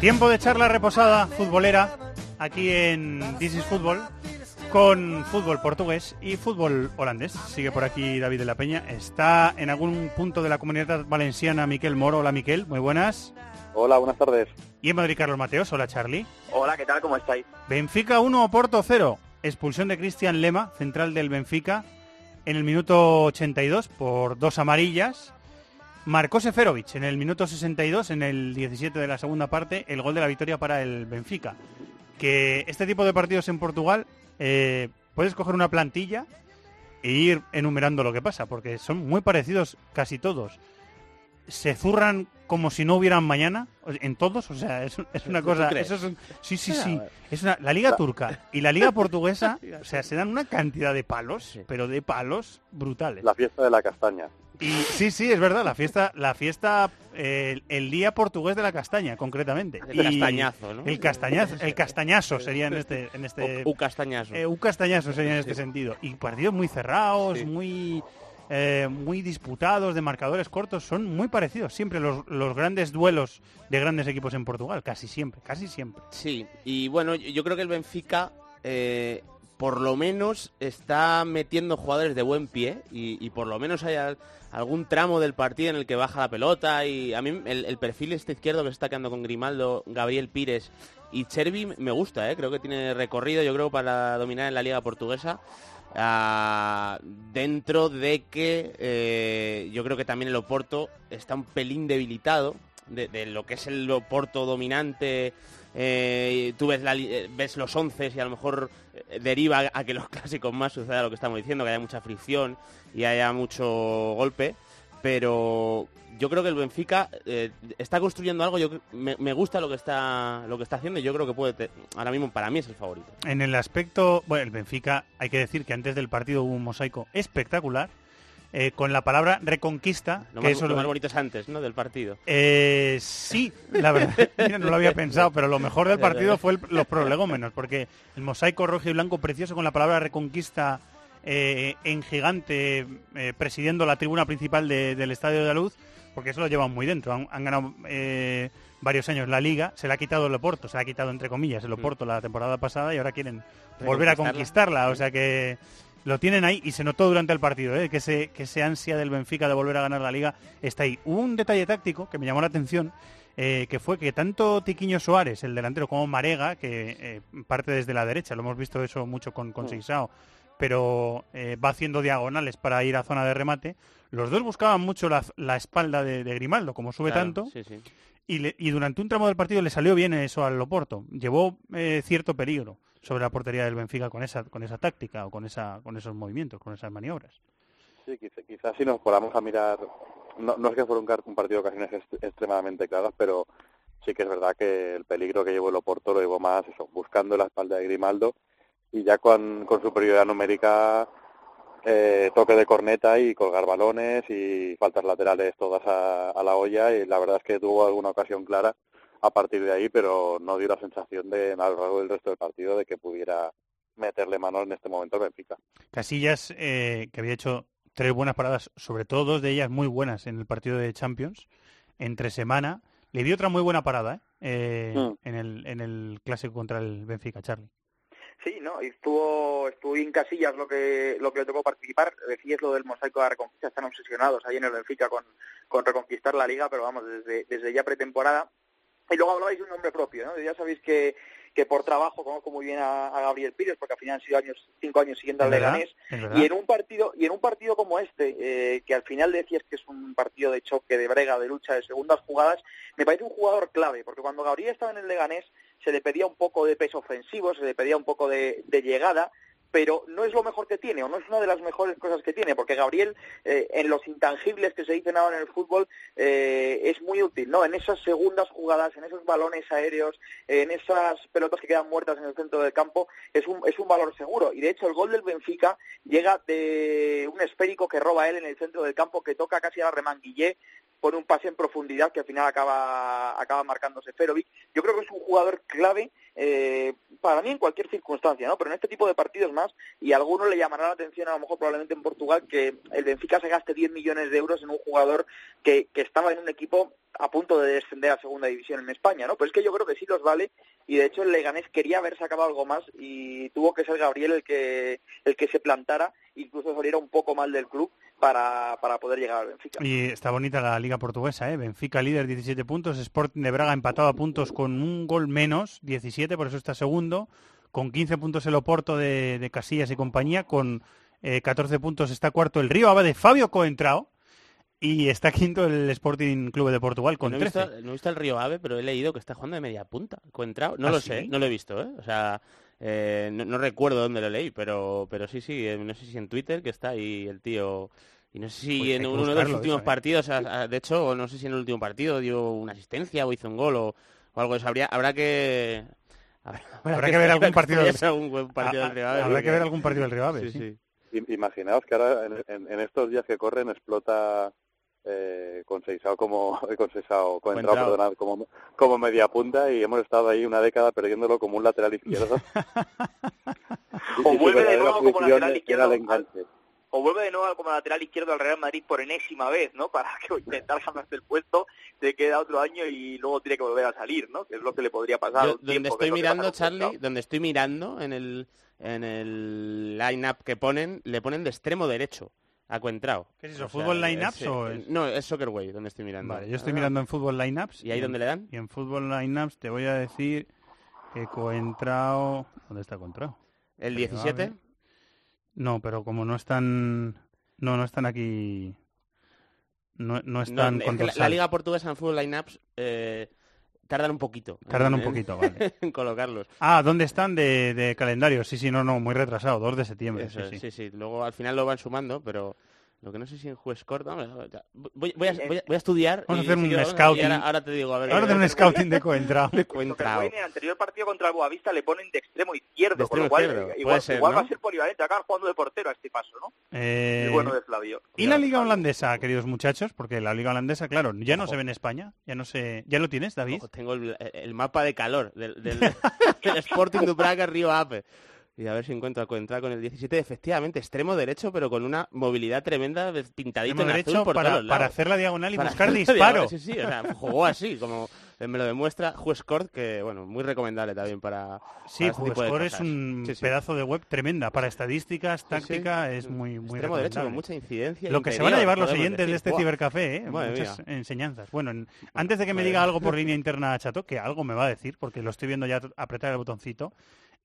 Tiempo de charla reposada futbolera aquí en This is Fútbol con fútbol portugués y fútbol holandés. Sigue por aquí David de la Peña. Está en algún punto de la comunidad valenciana Miquel Moro. Hola Miquel, muy buenas. Hola, buenas tardes. Y en Madrid Carlos Mateos. Hola Charlie. Hola, ¿qué tal? ¿Cómo estáis? Benfica 1, Porto 0. Expulsión de Cristian Lema, central del Benfica, en el minuto 82 por dos amarillas. Marcó Seferovic en el minuto 62, en el 17 de la segunda parte, el gol de la victoria para el Benfica. Que este tipo de partidos en Portugal eh, puedes coger una plantilla e ir enumerando lo que pasa, porque son muy parecidos casi todos. Se zurran como si no hubieran mañana en todos, o sea, es, es una ¿Tú cosa. Eso es un- sí, sí, Sí. Es una, la liga turca y la liga portuguesa, o sea, se dan una cantidad de palos, pero de palos brutales. La fiesta de la castaña. Y sí, sí, es verdad, la fiesta, la fiesta, eh, el día portugués de la castaña, concretamente. El castañazo, ¿no? El castañazo, el castañazo sería en este, en este. Un castañazo. Eh, un castañazo sería en este Sí. sentido. Y partidos muy cerrados, Sí. muy, eh, muy disputados, de marcadores cortos, son muy parecidos. Siempre los, los grandes duelos de grandes equipos en Portugal, casi siempre, casi siempre. Sí, y bueno, yo creo que el Benfica eh, por lo menos está metiendo jugadores de buen pie y, y por lo menos hay al- algún tramo del partido en el que baja la pelota y a mí el, el perfil este izquierdo que se está quedando con Grimaldo, Gabriel Pires y Chervi me gusta, ¿eh? creo que tiene recorrido, yo creo, para dominar en la liga portuguesa. Ah, dentro de que eh, yo creo que también el Oporto está un pelín debilitado de, lo que es el Oporto dominante. eh, tú ves, eh, ves los once y a lo mejor deriva a que los clásicos más suceda lo que estamos diciendo, que haya mucha fricción y haya mucho golpe. Pero yo creo que el Benfica eh, está construyendo algo. Yo me, me gusta lo que está lo que está haciendo y yo creo que puede te- ahora mismo para mí es el favorito. En el aspecto, bueno, el Benfica, hay que decir que antes del partido hubo un mosaico espectacular eh, con la palabra reconquista. Lo que más, eso lo más bonito es antes, ¿no? Del partido. Eh, sí, la verdad, mira, no lo había pensado, pero lo mejor del partido fue el- los prolegómenos, porque el mosaico rojo y blanco precioso con la palabra reconquista eh, en gigante eh, presidiendo la tribuna principal de- del Estadio de la Luz, porque eso lo llevan muy dentro. Han, han ganado eh, varios años la Liga, se le ha quitado el Oporto, se le ha quitado entre comillas el Oporto la temporada pasada y ahora quieren volver a conquistarla, o sea que lo tienen ahí y se notó durante el partido, ¿eh? que, ese, que ese ansia del Benfica de volver a ganar la liga está ahí. Hubo un detalle táctico que me llamó la atención, eh, que fue que tanto Tiquiño Suárez, el delantero, como Marega, que eh, parte desde la derecha, lo hemos visto eso mucho con, con Mm. Seixao, pero eh, va haciendo diagonales para ir a zona de remate, los dos buscaban mucho la, la espalda de, de Grimaldo, como sube Claro, tanto, sí, sí. y, le- y durante un tramo del partido le salió bien eso al Loporto. Llevó eh, cierto peligro sobre la portería del Benfica con esa, con esa táctica o con, esa, con esos movimientos, con esas maniobras. Sí, quizá- quizás si nos podamos a mirar, no, no es que fuera un, partido de ocasiones est- extremadamente claras, pero sí que es verdad que el peligro que llevó el Oporto lo llevó más eso, buscando la espalda de Grimaldo y ya con, con superioridad numérica eh, toque de corneta y colgar balones y faltas laterales todas a, a la olla y la verdad es que tuvo alguna ocasión clara a partir de ahí, pero no dio la sensación de a lo largo del resto del partido de que pudiera meterle mano en este momento al Benfica. Casillas, eh, que había hecho tres buenas paradas, sobre todo dos de ellas muy buenas en el partido de Champions, entre semana, le dio otra muy buena parada ¿eh? Eh, Mm. en, el, en el clásico contra el Benfica, Charlie. Sí, no, y estuvo, estuvo en casillas lo que lo que le tocó participar. Decías lo del mosaico de la reconquista, están obsesionados ahí en el Benfica con, con reconquistar la liga, pero vamos, desde, desde ya pretemporada. Y luego hablabais de un nombre propio, ¿no? Ya sabéis que, que por trabajo conozco muy bien a, a Gabriel Pires, porque al final han sido años, cinco años siguiendo al. Leganés. Y en un partido, y en un partido como este, eh, que al final decías que es un partido de choque, de brega, de lucha, de segundas jugadas, me parece un jugador clave, porque cuando Gabriel estaba en el Leganés se le pedía un poco de peso ofensivo, se le pedía un poco de, llegada, pero no es lo mejor que tiene, o no es una de las mejores cosas que tiene, porque Gabriel, eh, en los intangibles que se dicen ahora en el fútbol, eh, es muy útil, ¿no? En esas segundas jugadas, en esos balones aéreos, en esas pelotas que quedan muertas en el centro del campo, es un, es un valor seguro. Y de hecho, el gol del Benfica llega de un esférico que roba él en el centro del campo, que toca casi a la remanguillé, pone un pase en profundidad que al final acaba, acaba marcándose Ferovic. Yo creo que es un jugador clave eh, para mí en cualquier circunstancia, ¿no? Pero en este tipo de partidos más, y a alguno le llamará la atención, a lo mejor probablemente en Portugal, que el Benfica se gaste 10 millones de euros en un jugador que, que estaba en un equipo a punto de descender a segunda división en España, ¿no? Pero es que yo creo que sí los vale y de hecho el Leganés quería haber sacado algo más y tuvo que ser Gabriel el que el que se plantara, incluso saliera un poco mal del club para, para poder llegar al Benfica. Y está bonita la liga portuguesa, ¿eh? Benfica líder 17 puntos, Sporting de Braga empatado a puntos con un gol menos, 17, por eso está segundo, con 15 puntos el Oporto de, de Casillas y compañía, con eh, 14 puntos está cuarto el Río Ave de Fabio Coentrao y está quinto el Sporting Club de Portugal con no, he 13. visto, no he visto el Río Ave, pero he leído que está jugando de media punta. Coentrao. No ¿Ah, lo sí? sé, no lo he visto, ¿eh? O sea, eh, no, no recuerdo dónde lo leí, pero, pero sí, sí, no sé si en Twitter, que está ahí el tío... Y no sé si Pues en uno de los últimos eso, ¿eh? partidos, a- a- de hecho, no sé si en el último partido dio una asistencia o hizo un gol o, o algo de eso. Habría, habrá que... Habrá, Habrá que ver algún partido del- algún partido del Río Ave, habrá que ver algún partido del Río Ave, Sí, sí. Imaginaos que ahora en, en- en estos días que corren explota eh, con Seisao como con Seisao, con. Entrao, perdonad, como como media punta y hemos estado ahí una década perdiéndolo como un lateral izquierdo. Y- O vuelve de nuevo como lateral era izquierdo. O vuelve de nuevo como lateral izquierdo al Real Madrid por enésima vez, ¿no? Para que intentar ganarse el puesto, te queda otro año y luego tiene que volver a salir, ¿no? Que es lo que le podría pasar. Yo, un donde tiempo, estoy mirando, Charlie, donde estoy mirando en el en el line-up que ponen, le ponen de extremo derecho a Cuentrao. ¿Qué es eso, fútbol line-ups es, o eh, es- No, es Soccerway donde estoy mirando. Vale, yo estoy Ah. mirando en Fútbol Lineups. ¿Y ahí dónde le dan? Y en Fútbol Lineups te voy a decir que Coentrao... ¿Dónde está Coentrao? ¿El Río 17? No, pero como no están... No, no están aquí... No, no No, están es que la, liga portuguesa en fútbol lineups eh, tardan un poquito. Tardan en- un poquito, vale. en colocarlos. Ah, ¿dónde están de, de calendario? Sí, sí, no, no, muy retrasado, 2 de septiembre. Eso sí, sí. sí, sí. Luego al final lo van sumando, pero lo que no sé si en juez ya, Voy, voy a, voy, a, voy a estudiar. Vamos a hacer un scouting. ahora, ahora te digo, a ver. Ahora hacer un scouting de Coentrao. de Coentrao. En el anterior partido contra el Boavista le ponen de extremo izquierdo, De con lo extremo cual izquierdo, igual, puede ser, igual va ¿no? a ser polivalente, acaba jugando de portero a este paso, ¿no? Eh, El bueno de Flavio. ¿Y la liga holandesa, queridos muchachos? Porque la liga holandesa, claro, ya no se ve en España. Ya no se... ¿Ya lo tienes, David? Ojo, tengo el, el mapa de calor del, del, del Sporting de Praga Río Ave. Y a ver si encuentro a Coentrao con el 17, efectivamente, extremo derecho, pero con una movilidad tremenda, pintadito en derecho azul por para- todos lados. para hacer la diagonal y Para buscar disparo. Sí, sí, o sea, jugó así, como me lo demuestra Juezcort, que, bueno, muy recomendable también para, Sí, para este tipo de Jugescore es un Sí, sí. pedazo de web tremenda. Para estadísticas, táctica, es muy, muy Extremo derecho, con mucha incidencia Lo que se van a llevar los oyentes de este cibercafé, ¿eh? Madre muchas mía. enseñanzas. Bueno, en- antes de que me diga mía. algo por línea interna Chato, que algo me va a decir, porque lo estoy viendo ya apretar el botoncito,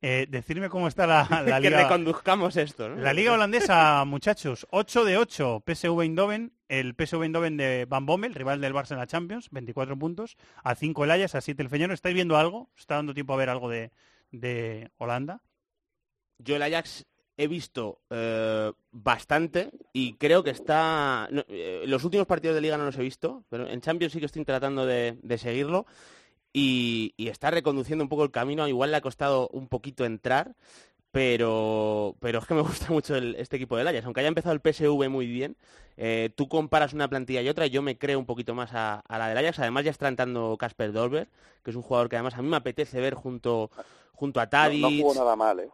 eh, decirme cómo está la, la que liga... reconduzcamos esto, ¿no? La liga holandesa, muchachos, 8 de 8, PSV Eindhoven, el PSV Eindhoven de Van Bommel, rival del Barça en la Champions, 24 puntos, a 5 el Ajax, a 7 el Feyenoord. ¿Estáis viendo algo? ¿Os ¿Está dando tiempo a ver algo de, de Holanda? Yo el Ajax he visto eh, bastante y creo que está... no, eh, los últimos partidos de liga no los he visto, pero en Champions sí que estoy tratando de, de seguirlo y, y está reconduciendo un poco el camino. Igual le ha costado un poquito entrar, pero, pero es que me gusta mucho el- este equipo del Ajax. Aunque haya empezado el PSV muy bien, eh, tú comparas una plantilla y otra y yo me creo un poquito más a, a la del Ajax. Además ya está entrando Casper Dolber, que es un jugador que además a mí me apetece ver junto, junto a No, Tadic. no jugó nada mal, ¿eh?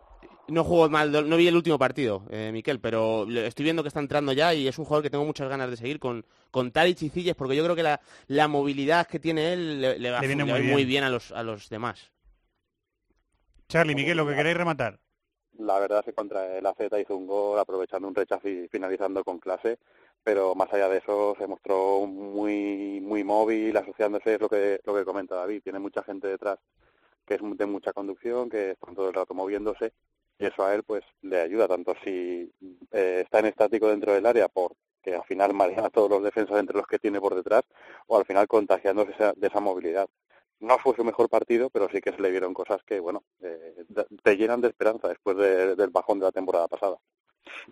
No jugó mal, no vi el último partido, eh, Miquel, pero estoy viendo que está entrando ya y es un jugador que tengo muchas ganas de seguir con, con Tadic y Cilles, porque yo creo que la, la movilidad que tiene él le, le va Le viene va muy muy bien. bien a los, a los demás. Charlie, Miguel, lo que queréis rematar. La verdad es que contra el AZ hizo un gol aprovechando un rechazo y finalizando con clase, pero más allá de eso se mostró muy muy móvil, asociándose, es lo que, lo que comenta David, tiene mucha gente detrás que es de mucha conducción, que están todo el rato moviéndose, y eso a él pues le ayuda, tanto si eh, está en estático dentro del área, porque al final marea a todos los defensas entre los que tiene por detrás, o al final contagiándose esa- de esa movilidad. No fue su mejor partido, pero sí que se le vieron cosas que, bueno, eh, te llenan de esperanza después de- del bajón de la temporada pasada.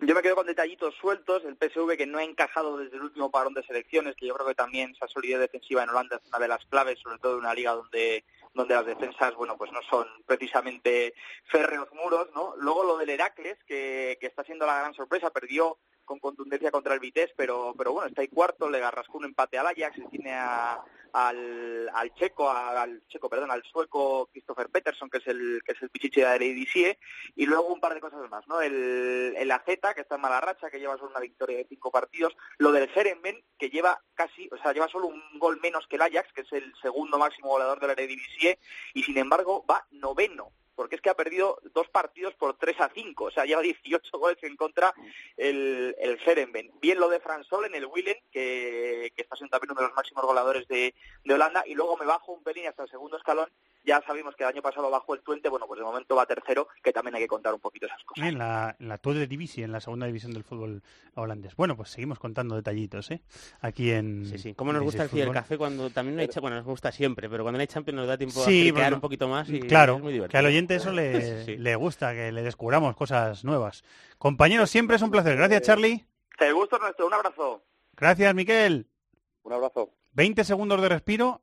Yo me quedo con detallitos sueltos, el PSV que no ha encajado desde el último parón de selecciones, que yo creo que también esa solidez defensiva en Holanda es una de las claves, sobre todo en una liga donde donde las defensas, bueno, pues no son precisamente férreos muros, ¿no? Luego lo del Heracles, que, que está siendo la gran sorpresa, perdió con contundencia contra el Vitesse, pero, pero bueno, está ahí cuarto, le rascó un empate al Ajax, y tiene a, al, al checo, al checo, perdón, al sueco Christopher Peterson, que es el que es el pichichi de la Eredivisie, y luego un par de cosas más, ¿no? El, el AZ, que está en mala racha, que lleva solo una victoria de cinco partidos, lo del Herenben, que lleva casi, o sea, lleva solo un gol menos que el Ajax, que es el segundo máximo goleador de la Eredivisie, y sin embargo va noveno, porque es que ha perdido dos partidos por 3 a 5, o sea, lleva 18 goles en contra el, el Herenben. Bien lo de Fransol en el Willen, que, que está siendo también uno de los máximos goleadores de, de Holanda, y luego me bajo un pelín hasta el segundo escalón, ya sabemos que el año pasado bajó el Twente, bueno, pues de momento va tercero, que también hay que contar un poquito esas cosas. En la, en la Tweede Divisie, en la segunda división del fútbol holandés. Bueno, pues seguimos contando detallitos, ¿eh? Aquí en... Sí, sí. ¿Cómo nos gusta el Fútbol. café cuando también no hay cha- Bueno, nos gusta siempre, pero cuando no hay Champions nos da tiempo a Sí, bueno, un poquito más y claro, es muy divertido. que al oyente eso le, Sí, le gusta, que le descubramos cosas nuevas. Compañeros, siempre es un placer. Gracias, Charlie. El gusto es nuestro, un abrazo. Gracias, Miquel. Un abrazo. 20 segundos de respiro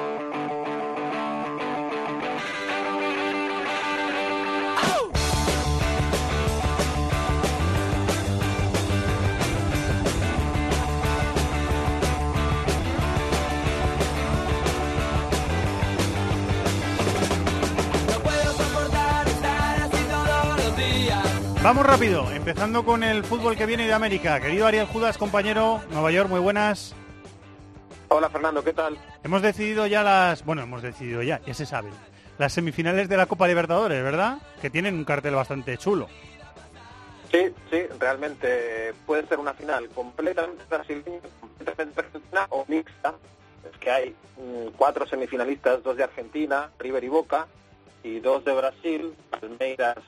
Vamos rápido, empezando con el fútbol que viene de América. Querido Ariel Judas, compañero, Nueva York, muy buenas. Hola Fernando, ¿qué tal? Hemos decidido ya las... Bueno, hemos decidido ya, ya se sabe. Las semifinales de la Copa Libertadores, ¿verdad? Que tienen un cartel bastante chulo. Sí, sí, realmente puede ser una final completamente brasileña, completamente argentina o mixta. Es que hay mm, cuatro semifinalistas, dos de Argentina, River y Boca, y dos de Brasil, Palmeiras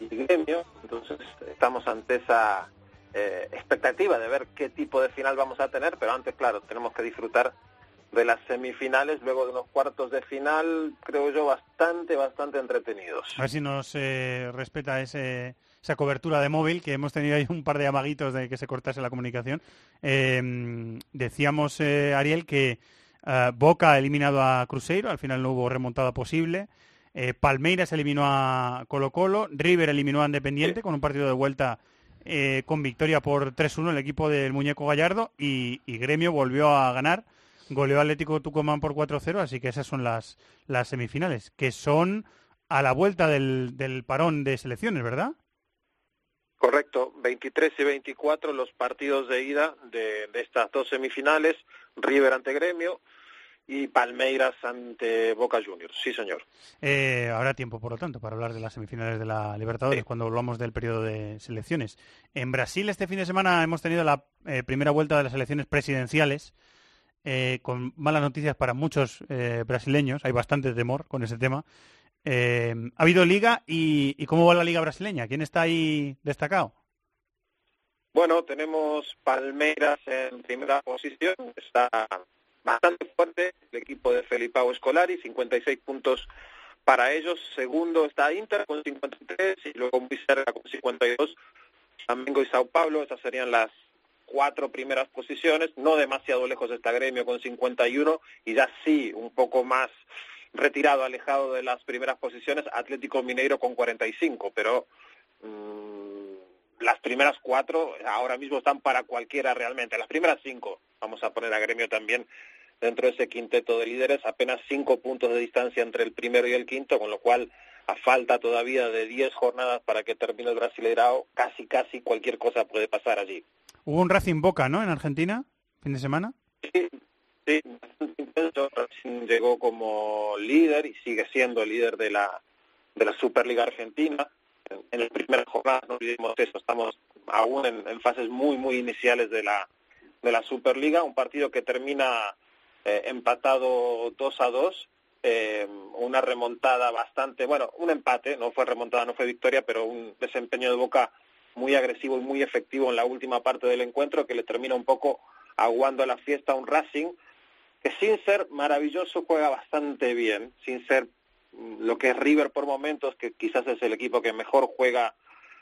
y Gremio. Entonces estamos ante esa eh, expectativa de ver qué tipo de final vamos a tener, pero antes, claro, tenemos que disfrutar de las semifinales, luego de unos cuartos de final, creo yo, bastante, bastante entretenidos. A ver si nos eh, respeta ese, esa cobertura de móvil, que hemos tenido ahí un par de amaguitos de que se cortase la comunicación. Eh, decíamos, Ariel, que eh, Boca ha eliminado a Cruzeiro, al final no hubo remontada posible. Eh, Palmeiras eliminó a Colo Colo, River eliminó a Independiente con un partido de vuelta eh, con victoria por 3-1 el equipo del muñeco Gallardo y, y Gremio volvió a ganar, goleó al Atlético Tucumán por 4-0, así que esas son las, las semifinales, que son a la vuelta del, del parón de selecciones, ¿verdad? Correcto, 23 y 24 los partidos de ida de, de estas dos semifinales, River ante Gremio y Palmeiras ante Boca Juniors. Sí, señor. Eh, habrá tiempo, por lo tanto, para hablar de las semifinales de la Libertadores cuando volvamos del periodo de selecciones. En Brasil este fin de semana hemos tenido la eh, primera vuelta de las elecciones presidenciales, eh, con malas noticias para muchos eh, brasileños. Hay bastante temor con ese tema. Eh, ha habido liga y, y ¿cómo va la liga brasileña? ¿Quién está ahí destacado? Bueno, tenemos Palmeiras en primera posición, está Felipao Escolari, 56 puntos Para ellos, segundo está Inter con 53 y luego muy cerca con 52 Flamengo y Sao Paulo. Esas serían las cuatro primeras posiciones. No demasiado lejos está Gremio con 51 y ya sí un poco más retirado, alejado de las primeras posiciones, Atlético Mineiro con 45, pero mmm, las primeras cuatro ahora mismo están para cualquiera realmente. Las primeras cinco, vamos a poner a Gremio también dentro de ese quinteto de líderes, apenas cinco puntos de distancia entre el primero y el quinto, con lo cual a falta todavía de diez jornadas para que termine el Brasileirao, casi casi cualquier cosa puede pasar allí. Hubo un Racing Boca, ¿no? En Argentina, fin de semana. Sí, sí, Racing llegó como líder y sigue siendo el líder de la de la Superliga Argentina. En, en la primera jornada, no olvidemos eso, estamos aún en, en, fases muy, muy iniciales de la, de la Superliga, un partido que termina eh, empatado 2 a 2, eh, una remontada bastante, bueno, un empate, no fue remontada, no fue victoria, pero un desempeño de Boca muy agresivo y muy efectivo en la última parte del encuentro que le termina un poco aguando la fiesta a un Racing que sin ser maravilloso juega bastante bien, sin ser lo que es River por momentos, que quizás es el equipo que mejor juega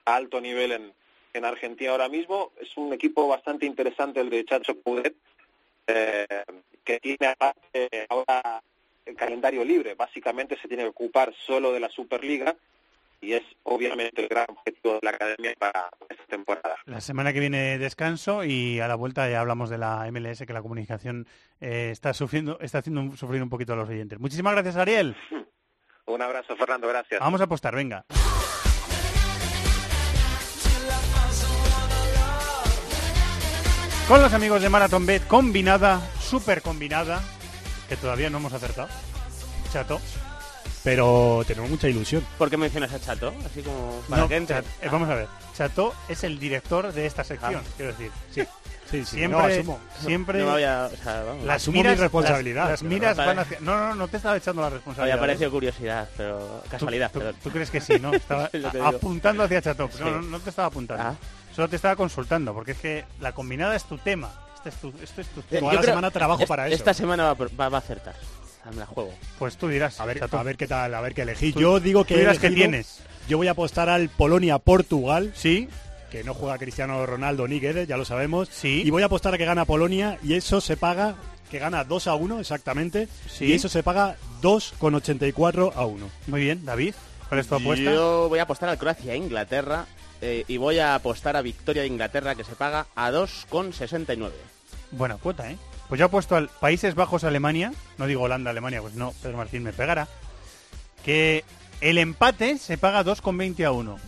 a alto nivel en, en Argentina ahora mismo. Es un equipo bastante interesante el de Chacho Pudet, eh, que tiene aparte ahora el calendario libre. Básicamente se tiene que ocupar solo de la Superliga y es obviamente el gran objetivo de la academia para esta temporada. La semana que viene descanso y a la vuelta ya hablamos de la MLS que la comunicación eh, está sufriendo, está haciendo sufrir un poquito a los oyentes. Muchísimas gracias, Ariel. Un abrazo, Fernando, gracias. Vamos a apostar, venga. Con los amigos de Marathon Bet, combinada, súper combinada, que todavía no hemos acertado. Chato. Pero tenemos mucha ilusión. ¿Por qué mencionas a Chato? Así como para No, que entre. Chat- eh, vamos a ver. Chato es el director de esta sección, Ah. quiero decir. Sí. Sí, sí, Siempre, no, asumo. siempre No me había- o sea, vamos. las Asumo mi responsabilidad, Las, miras van hacia... No, no, no te estaba echando la Había responsabilidad. parecido curiosidad, pero casualidad. ¿Tú, crees que sí, no? Estaba apuntando hacia Chato. Sí. No, no, no te estaba apuntando. Ah. Solo te estaba consultando, porque es que la combinada es tu tema. Este es tu, esto es tu Eh. Toda la semana trabajo es- para eso. Esta semana va, va- va a acertar. Me la juego. Pues tú dirás. A ver, Chato. a ver qué tal, a ver qué elegí. Tú- Yo digo que tú que tienes. Yo voy a apostar al Polonia-Portugal, Sí, que no juega Cristiano Ronaldo ni Guedes, ya lo sabemos. Sí. Y voy a apostar a que gana Polonia y eso se paga, que gana 2 a 1 exactamente. Sí. Y eso se paga 2,84 a 1. muy bien, David. ¿Cuál es tu apuesta? Yo voy a apostar al Croacia-Inglaterra eh, y voy a apostar a victoria de Inglaterra que se paga a 2,69. Buena cuota, ¿eh? Pues yo he puesto al Países Bajos-Alemania, no digo Holanda-Alemania, pues no, Pedro Martín me pegará, que el empate se paga 2,20 a 1.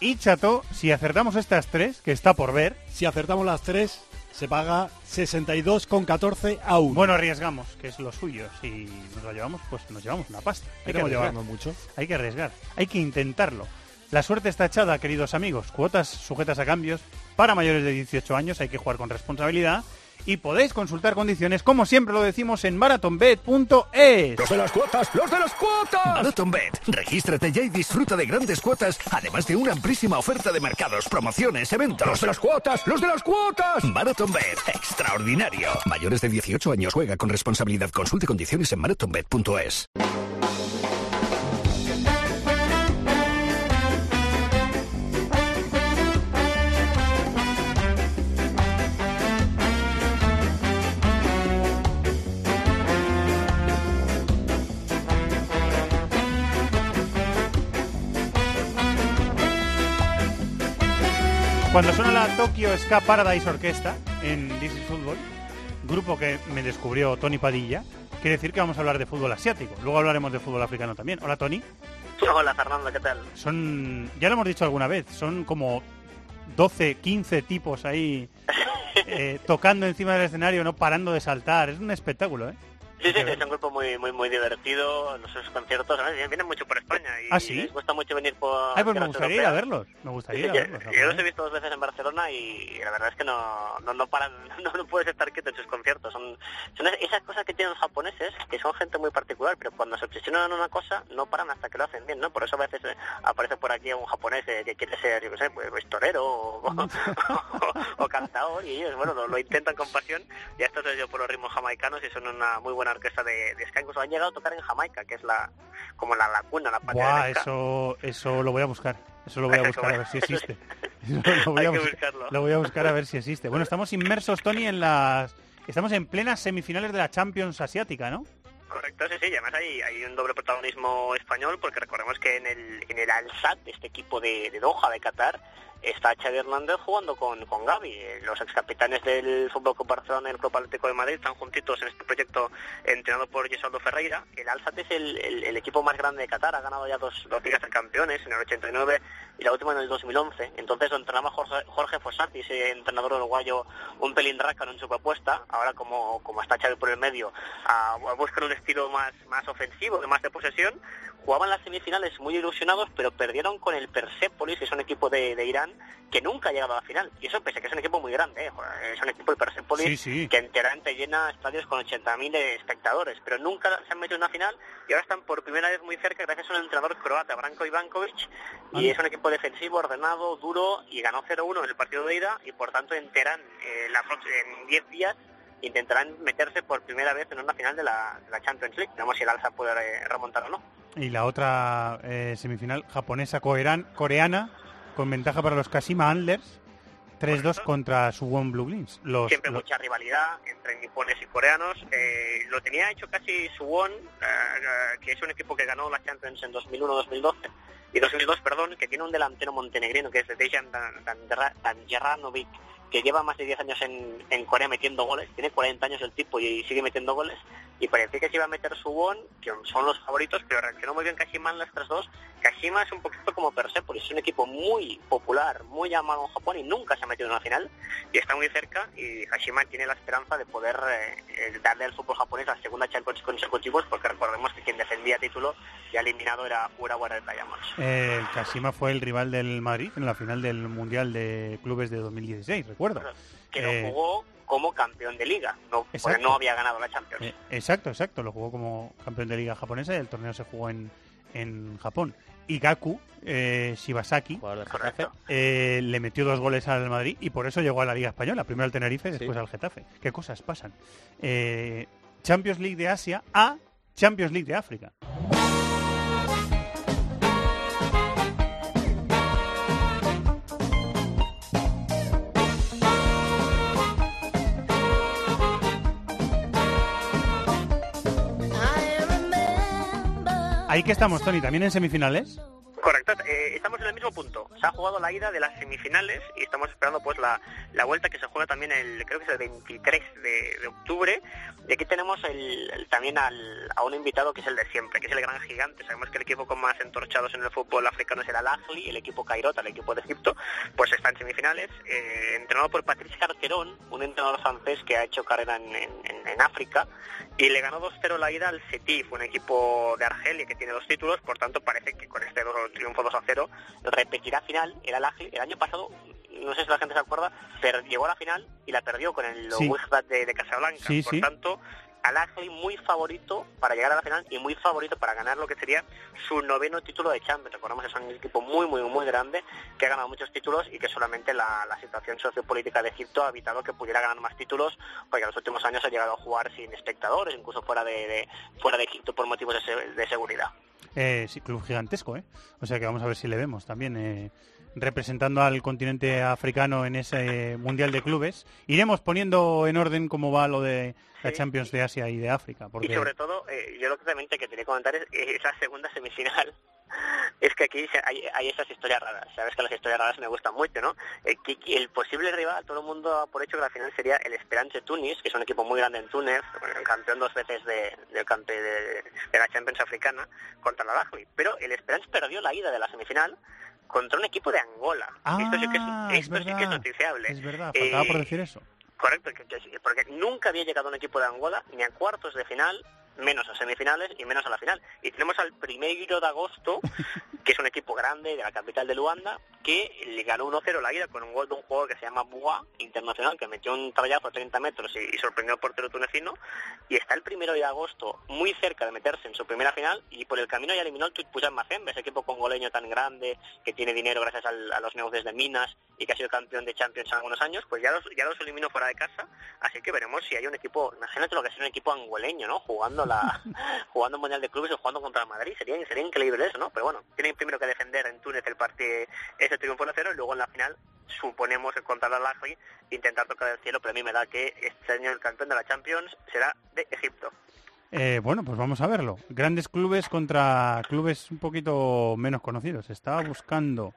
Y Chato, si acertamos estas tres, que está por ver, Si acertamos las tres, se paga 62,14 a 1. bueno, arriesgamos, que es lo suyo. Si nos lo llevamos, pues nos llevamos una pasta. Hay que arriesgar. llevarnos mucho. Hay que arriesgar, hay que intentarlo. La suerte está echada, queridos amigos. Cuotas sujetas a cambios. Para mayores de 18 años hay que jugar con responsabilidad. Y podéis consultar condiciones, como siempre lo decimos, en marathonbet.es. Los de las cuotas, los de las cuotas. MarathonBet. Regístrate ya y disfruta de grandes cuotas, además de una amplísima oferta de mercados, promociones, eventos. Los de las cuotas, los de las cuotas. MarathonBet. Extraordinario. Mayores de 18 años juega con responsabilidad. Consulte condiciones en marathonbet.es. Cuando suena la Tokyo Ska Paradise Orquesta en This is Football, grupo que me descubrió Tony Padilla, quiere decir que vamos a hablar de fútbol asiático. Luego hablaremos de fútbol africano también. Hola Tony. Hola Fernando, ¿qué tal? Son, ya lo hemos dicho alguna vez, son como 12, 15 tipos ahí eh, tocando encima del escenario, no parando de saltar. Es un espectáculo, ¿eh? Sí, sí, es un grupo muy muy muy divertido, los conciertos vienen mucho por España y ¿Ah, sí? les gusta mucho venir por Ay, pues me gustaría ir a europeas. verlos. Me gustaría Sí, verlos. yo, yo los he visto dos veces en Barcelona y la verdad es que no, no, no paran, no, no puedes estar quieto en sus conciertos. Son, son esas cosas que tienen los japoneses, que son gente muy particular, pero cuando se obsesionan en una cosa, no paran hasta que lo hacen bien, ¿no? Por eso a veces eh, aparece por aquí un japonés eh, que quiere ser, yo qué sé, pues, pues, torero o, o, o cantador y ellos, bueno, lo, lo intentan con pasión y a estos les dio por los ritmos jamaicanos y son una muy buena una orquesta de, de ska, incluso han llegado a tocar en Jamaica, que es la como la lacuna, la patria Buah, ska. eso, eso lo voy a buscar. Eso lo voy a buscar a ver si existe. Lo, voy a que bus- buscarlo. lo voy a buscar a ver si existe. Bueno, estamos inmersos, Tony, en las... Estamos en plenas semifinales de la Champions Asiática, ¿no? Correcto, sí, sí, además hay, hay un doble protagonismo español porque recordemos que en el, en el Al-Sadd, este equipo de, de Doha, de Qatar, está Xavi Hernández jugando con, con Gaby. Los excapitanes del Fútbol Club Barcelona y el Club Atlético de Madrid están juntitos en este proyecto entrenado por Gesualdo Ferreira. El Al-Sadd es el, el- equipo más grande de Qatar, ha ganado ya dos, dos ligas de campeones en el 89 y la última en el 2011. Entonces lo entrenaba Jorge, Jorge Fossati, ese entrenador uruguayo un pelín rácano en su propuesta. Ahora como, como está Xavi por el medio, a, a buscar un estilo más, más ofensivo, de más de posesión. Jugaban las semifinales muy ilusionados, pero perdieron con el Persepolis, que es un equipo de, de Irán que nunca ha llegado a la final. Y eso pese a que es un equipo muy grande, ¿eh? Es un equipo de Persepolis Sí, sí. que enteramente llena estadios con 80.000 espectadores, pero nunca se han metido en una final y ahora están por primera vez muy cerca gracias a un entrenador croata, Branko Ivankovic, y es un equipo defensivo, ordenado, duro, y ganó 0-1 en el partido de ida, y por tanto enteran eh, la en 10 días intentarán meterse por primera vez en una final de la, de la Champions League. Veremos si el Alza puede eh, remontar o no. Y la otra eh, semifinal japonesa coreana con ventaja para los Kashima Antlers 3-2 contra Suwon Blue. Los, Siempre los- mucha rivalidad entre nipones y coreanos. Eh, lo tenía hecho casi Suwon, eh, eh, que es un equipo que ganó la Champions en 2001-2012 y 2002, perdón, que tiene un delantero montenegrino que es Dejan Dan- Dan- Danjeranovic, que lleva más de 10 años en, en Corea metiendo goles. Tiene 40 años el tipo y sigue metiendo goles. Y parecía que se iba a meter Suwon, que son los favoritos, pero reaccionó muy bien Kashima en las otras dos. Kashima es un poquito como Persepolis, es un equipo muy popular, muy llamado en Japón y nunca se ha metido en una final y está muy cerca y Kashima tiene la esperanza de poder eh, eh, darle al fútbol japonés la segunda Champions consecutivos porque recordemos que quien defendía título ya eliminado era Urawa Diamonds. eh, el Kashima fue el rival del Madrid en la final del Mundial de Clubes de 2016, recuerdo. Que Eh, lo jugó como campeón de liga, no, porque no había ganado la Champions. Eh, exacto, exacto. Lo jugó como campeón de liga japonesa y el torneo se jugó en, en Japón. Y Gaku eh, Shibasaki eh, le metió dos goles al Madrid y por eso llegó a la Liga Española. Primero al Tenerife y después al Getafe. ¿Qué cosas pasan? Eh, Champions League de Asia a Champions League de África. Ahí que estamos, Tony, también en semifinales. Correcto, eh, estamos en el mismo punto. Se ha jugado la ida de las semifinales y estamos esperando pues la, la vuelta que se juega también el creo que es el 23 de, octubre. Y aquí tenemos el, también al- a un invitado que es el de siempre, que es el gran gigante. Sabemos que el equipo con más entorchados en el fútbol africano es el Al-Ahly, el equipo Cairota, el equipo de Egipto, pues está en semifinales, eh, entrenado por Patrice Carteron, un entrenador francés que ha hecho carrera en, en- África, y le ganó 2-0 la ida al Setif, un equipo de Argelia que tiene dos títulos, por tanto parece que con este do- triunfo 2-0 repetirá final el Al-Ahly. El año pasado, no sé si la gente se acuerda, pero llegó a la final y la perdió con el Sí. De, de Casablanca. Sí, por sí. tanto, Al-Ahly muy favorito para llegar a la final y muy favorito para ganar lo que sería su noveno título de Champions. Recordemos que es un equipo muy, muy, muy grande que ha ganado muchos títulos y que solamente la, la situación sociopolítica de Egipto ha evitado que pudiera ganar más títulos porque en los últimos años ha llegado a jugar sin espectadores, incluso fuera de, de- fuera de Egipto por motivos de seguridad. Eh, sí, club gigantesco, ¿eh? O sea que vamos a ver si le vemos también eh, representando al continente africano en ese Mundial de Clubes. Iremos poniendo en orden cómo va lo de la Champions de Asia y de África. Porque... Y sobre todo, eh, yo lo que también te quería comentar es eh, esa segunda semifinal. Es que aquí hay, hay esas historias raras. Sabes que las historias raras me gustan mucho, ¿no? Eh, el posible rival, todo el mundo da por hecho que la final sería el Esperance Tunis, que es un equipo muy grande en Túnez, campeón dos veces de, del campe de, de la Champions africana, contra la Al-Ahly. Pero el Esperance perdió la ida de la semifinal contra un equipo de Angola. esto sí que es, Ah, es esto sí que es noticiable. Es verdad, faltaba por Eh, decir eso. Correcto, que- que- porque nunca había llegado un equipo de Angola ni a cuartos de final, menos a semifinales y menos a la final. Y tenemos al primero de agosto que es un equipo grande de la capital de Luanda, que le ganó 1-0 la ida con un gol de un jugador que se llama Bois, internacional, que metió un trayazo a 30 metros y, y sorprendió al portero tunecino, y está el primero de agosto muy cerca de meterse en su primera final, y por el camino ya eliminó el Tutpujan Mazembe, ese equipo congoleño tan grande, que tiene dinero gracias al- a los negocios de minas y que ha sido campeón de Champions en algunos años, pues ya los, ya los eliminó fuera de casa, así que veremos si hay un equipo, imagínate lo que es un equipo angoleño, ¿no? Jugando la jugando Mundial de Clubes o jugando contra el Madrid, sería, sería increíble eso, ¿no? Pero bueno, tienen primero que defender en Túnez el partido, ese triunfo 1-0 y luego en la final suponemos contra el Al-Ahly intentar tocar el cielo, pero a mí me da que este año el campeón de la Champions será de Egipto. Eh, bueno, pues vamos a verlo. Grandes clubes contra clubes un poquito menos conocidos. Estaba buscando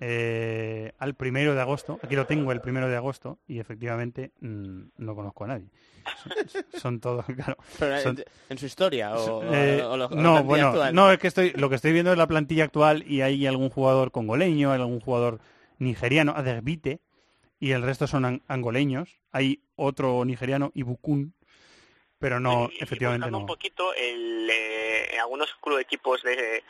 eh, al primero de agosto. Aquí lo tengo el primero de agosto y efectivamente mm, no conozco a nadie. Son, son todos, claro. Pero, son- en, su historia o, eh, o- o lo- o la no, plantilla bueno, actual. no, es que estoy, lo que estoy viendo es la plantilla actual y hay algún jugador congoleño, hay algún jugador nigeriano, Aderbite, y el resto son an- angoleños. Hay otro nigeriano, Ibukun, pero no, efectivamente no. un poquito el, eh, algunos club equipos de,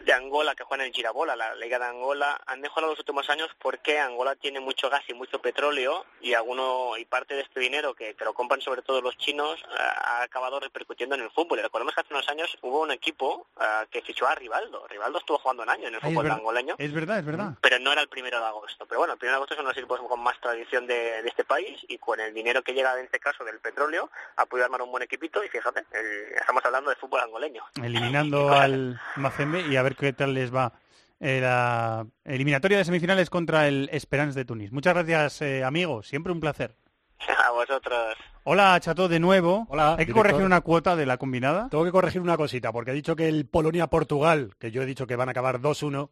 de Angola que juegan en Girabola, la Liga de Angola, han mejorado los últimos años porque Angola tiene mucho gas y mucho petróleo y alguno y parte de este dinero que, que lo compran sobre todo los chinos eh, ha acabado repercutiendo en el fútbol. Y recordemos que hace unos años hubo un equipo eh, que fichó a Rivaldo. Rivaldo estuvo jugando un año en el Ay, fútbol angoleño es verdad, es verdad. pero no era el primero de agosto. Pero bueno, el primero de agosto son los equipos con más tradición de, de este país y con el dinero que llega en este caso del petróleo ha podido armar un buen equipito y fíjate, el- estamos hablando de fútbol angoleño. Eliminando al Mazembe y a ver qué tal les va eh, la eliminatoria de semifinales contra el Esperance de Tunis. Muchas gracias, eh, amigo. Siempre un placer. A vosotros. Hola, Chato, de nuevo. Hola, Hay que director. corregir una cuota de la combinada. Tengo que corregir una cosita, porque he dicho que el Polonia-Portugal, que yo he dicho que van a acabar 2-1,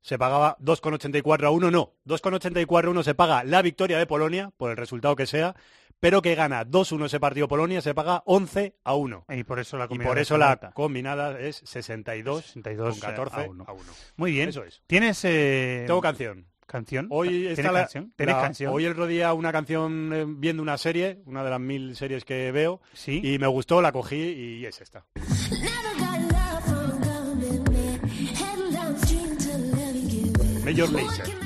se pagaba 2,84 a 1. No, 2,84 a 1 se paga la victoria de Polonia, por el resultado que sea, pero que gana 2-1 ese partido Polonia, se paga 11 a 1. Y por eso la Y combinada por es eso la combinada es 62, 62 con 14 a uno. a 1. Muy bien. Eso es. ¿Tienes eh, Tengo canción. canción? Hoy ¿Tienes está la- canción? ¿Tienes la- canción? Hoy el otro día una canción eh, viendo una serie, una de las mil series que veo, ¿Sí? y me gustó, la cogí y es esta. Major Lazer.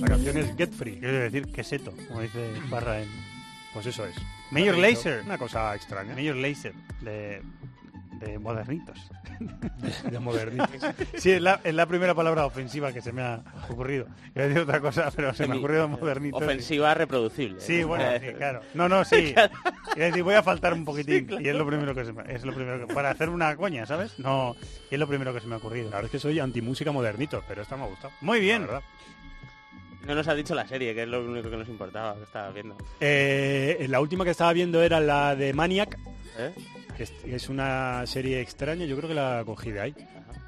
La canción es Get Free. Quiero decir queseto, como dice Barra en... Pues eso es. Major Lazer. Una cosa extraña. Major Lazer, de, de modernitos. De modernitos. Sí, es la, es la primera palabra ofensiva que se me ha ocurrido. Iba a decir otra cosa, pero se me ha ocurrido modernitos. Ofensiva reproducible. Sí, ¿no? bueno, sí, claro. No, no, sí. Claro. Iba a decir, voy a faltar un poquitín. Sí, claro. Y es lo primero que se me, es lo primero que, para hacer una coña, ¿sabes? No, y es lo primero que se me ha ocurrido. La verdad es que soy antimúsica modernito, pero esta me ha gustado. Muy bien. No nos has dicho la serie, que es lo único que nos importaba, que estaba viendo. Eh, la última que estaba viendo era la de Maniac, ¿Eh? que es, es una serie extraña, yo creo que la cogí de ahí.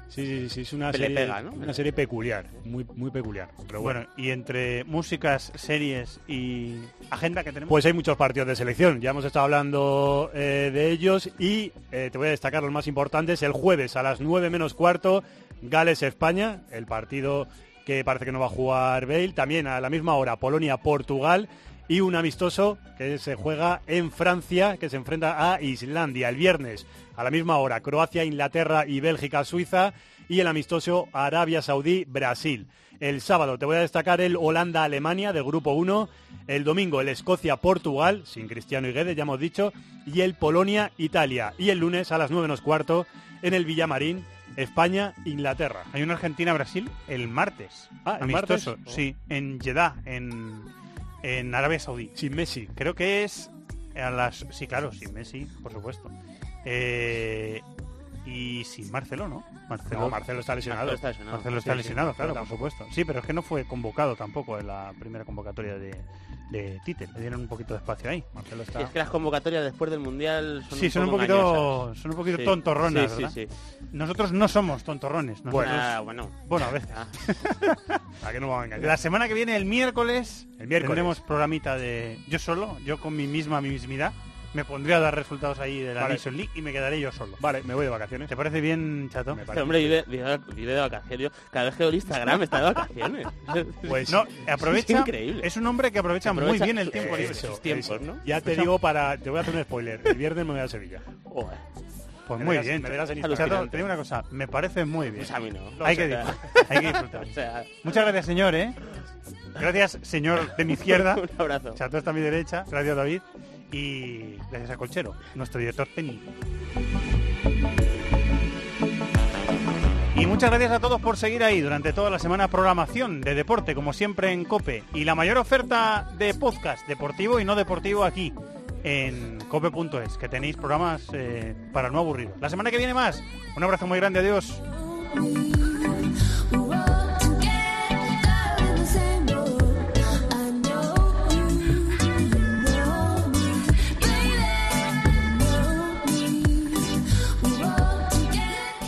Sí, sí, sí, es una serie, pega, ¿no? una serie peculiar, muy, muy peculiar. Pero bueno, Bueno, y entre músicas, series y agenda que tenemos. pues hay muchos partidos de selección, ya hemos estado hablando eh, de ellos y eh, te voy a destacar los más importantes. El jueves a las 9 menos cuarto, Gales-España, el partido que parece que no va a jugar Bale. También a la misma hora, Polonia-Portugal. Y un amistoso que se juega en Francia, que se enfrenta a Islandia el viernes a la misma hora, Croacia, Inglaterra y Bélgica, Suiza. Y el amistoso Arabia Saudí, Brasil. El sábado te voy a destacar el Holanda-Alemania del grupo 1. El domingo el Escocia-Portugal, sin Cristiano y Guedes, ya hemos dicho. Y el Polonia-Italia. Y el lunes a las 9 menos cuarto en el Villamarín, España-Inglaterra. Hay una Argentina-Brasil el martes. Ah, ¿el amistoso. martes? Oh. Sí, en Jeddah, en, en Arabia Saudí. Sin Messi. Creo que es a las... Sí, claro, sin Messi, por supuesto. Eh, y sin Marcelo, ¿no? Marcelo, No, Marcelo está lesionado. Marcelo está lesionado. Marcelo está Sí, sí, lesionado, Marcelo claro, por supuesto. Sí, pero es que no fue convocado tampoco en la primera convocatoria de, de Tite. Le dieron un poquito de espacio ahí. Marcelo está... Es que las convocatorias después del Mundial son Sí, un son un poquito, son un poquito Sí. tontorronas, ¿verdad? Nosotros no somos tontorrones. Nosotros, Ah, bueno. Bueno, a veces. ¿A qué no vamos a engañar? La semana que viene, el miércoles, El miércoles. tendremos programita de yo solo, yo con mi misma mismidad. Me pondré a dar resultados ahí de la Vale. Nation League y me quedaré yo solo. Vale, me voy de vacaciones. ¿Te parece bien, chato? Me Este parece. hombre vive, vive, vive de vacaciones. Cada vez que veo Instagram está de vacaciones. Pues No, aprovecha. Es increíble. Es un hombre que aprovecha, muy bien el tiempo libre. esos tiempos, ¿no? Ya te digo para... Te voy a hacer un spoiler. El viernes me voy a Sevilla. Joder. Pues Me muy verás- bien. me verás en Chato, Instagram. te digo una cosa, me parece muy bien. Pues a mí no. Hay O que sea, disfrutar. Hay que disfrutar. o sea- Muchas gracias, señor, ¿eh? Gracias, señor de mi izquierda. Un abrazo. Chato está a mi derecha. Gracias, David. Y gracias a Colchero, nuestro director técnico. Y muchas gracias a todos por seguir ahí durante toda la semana programación de deporte, como siempre en Cope. Y la mayor oferta de podcast deportivo y no deportivo aquí en cope.es, que tenéis programas eh, para no aburrir. La semana que viene más. Un abrazo muy grande, adiós.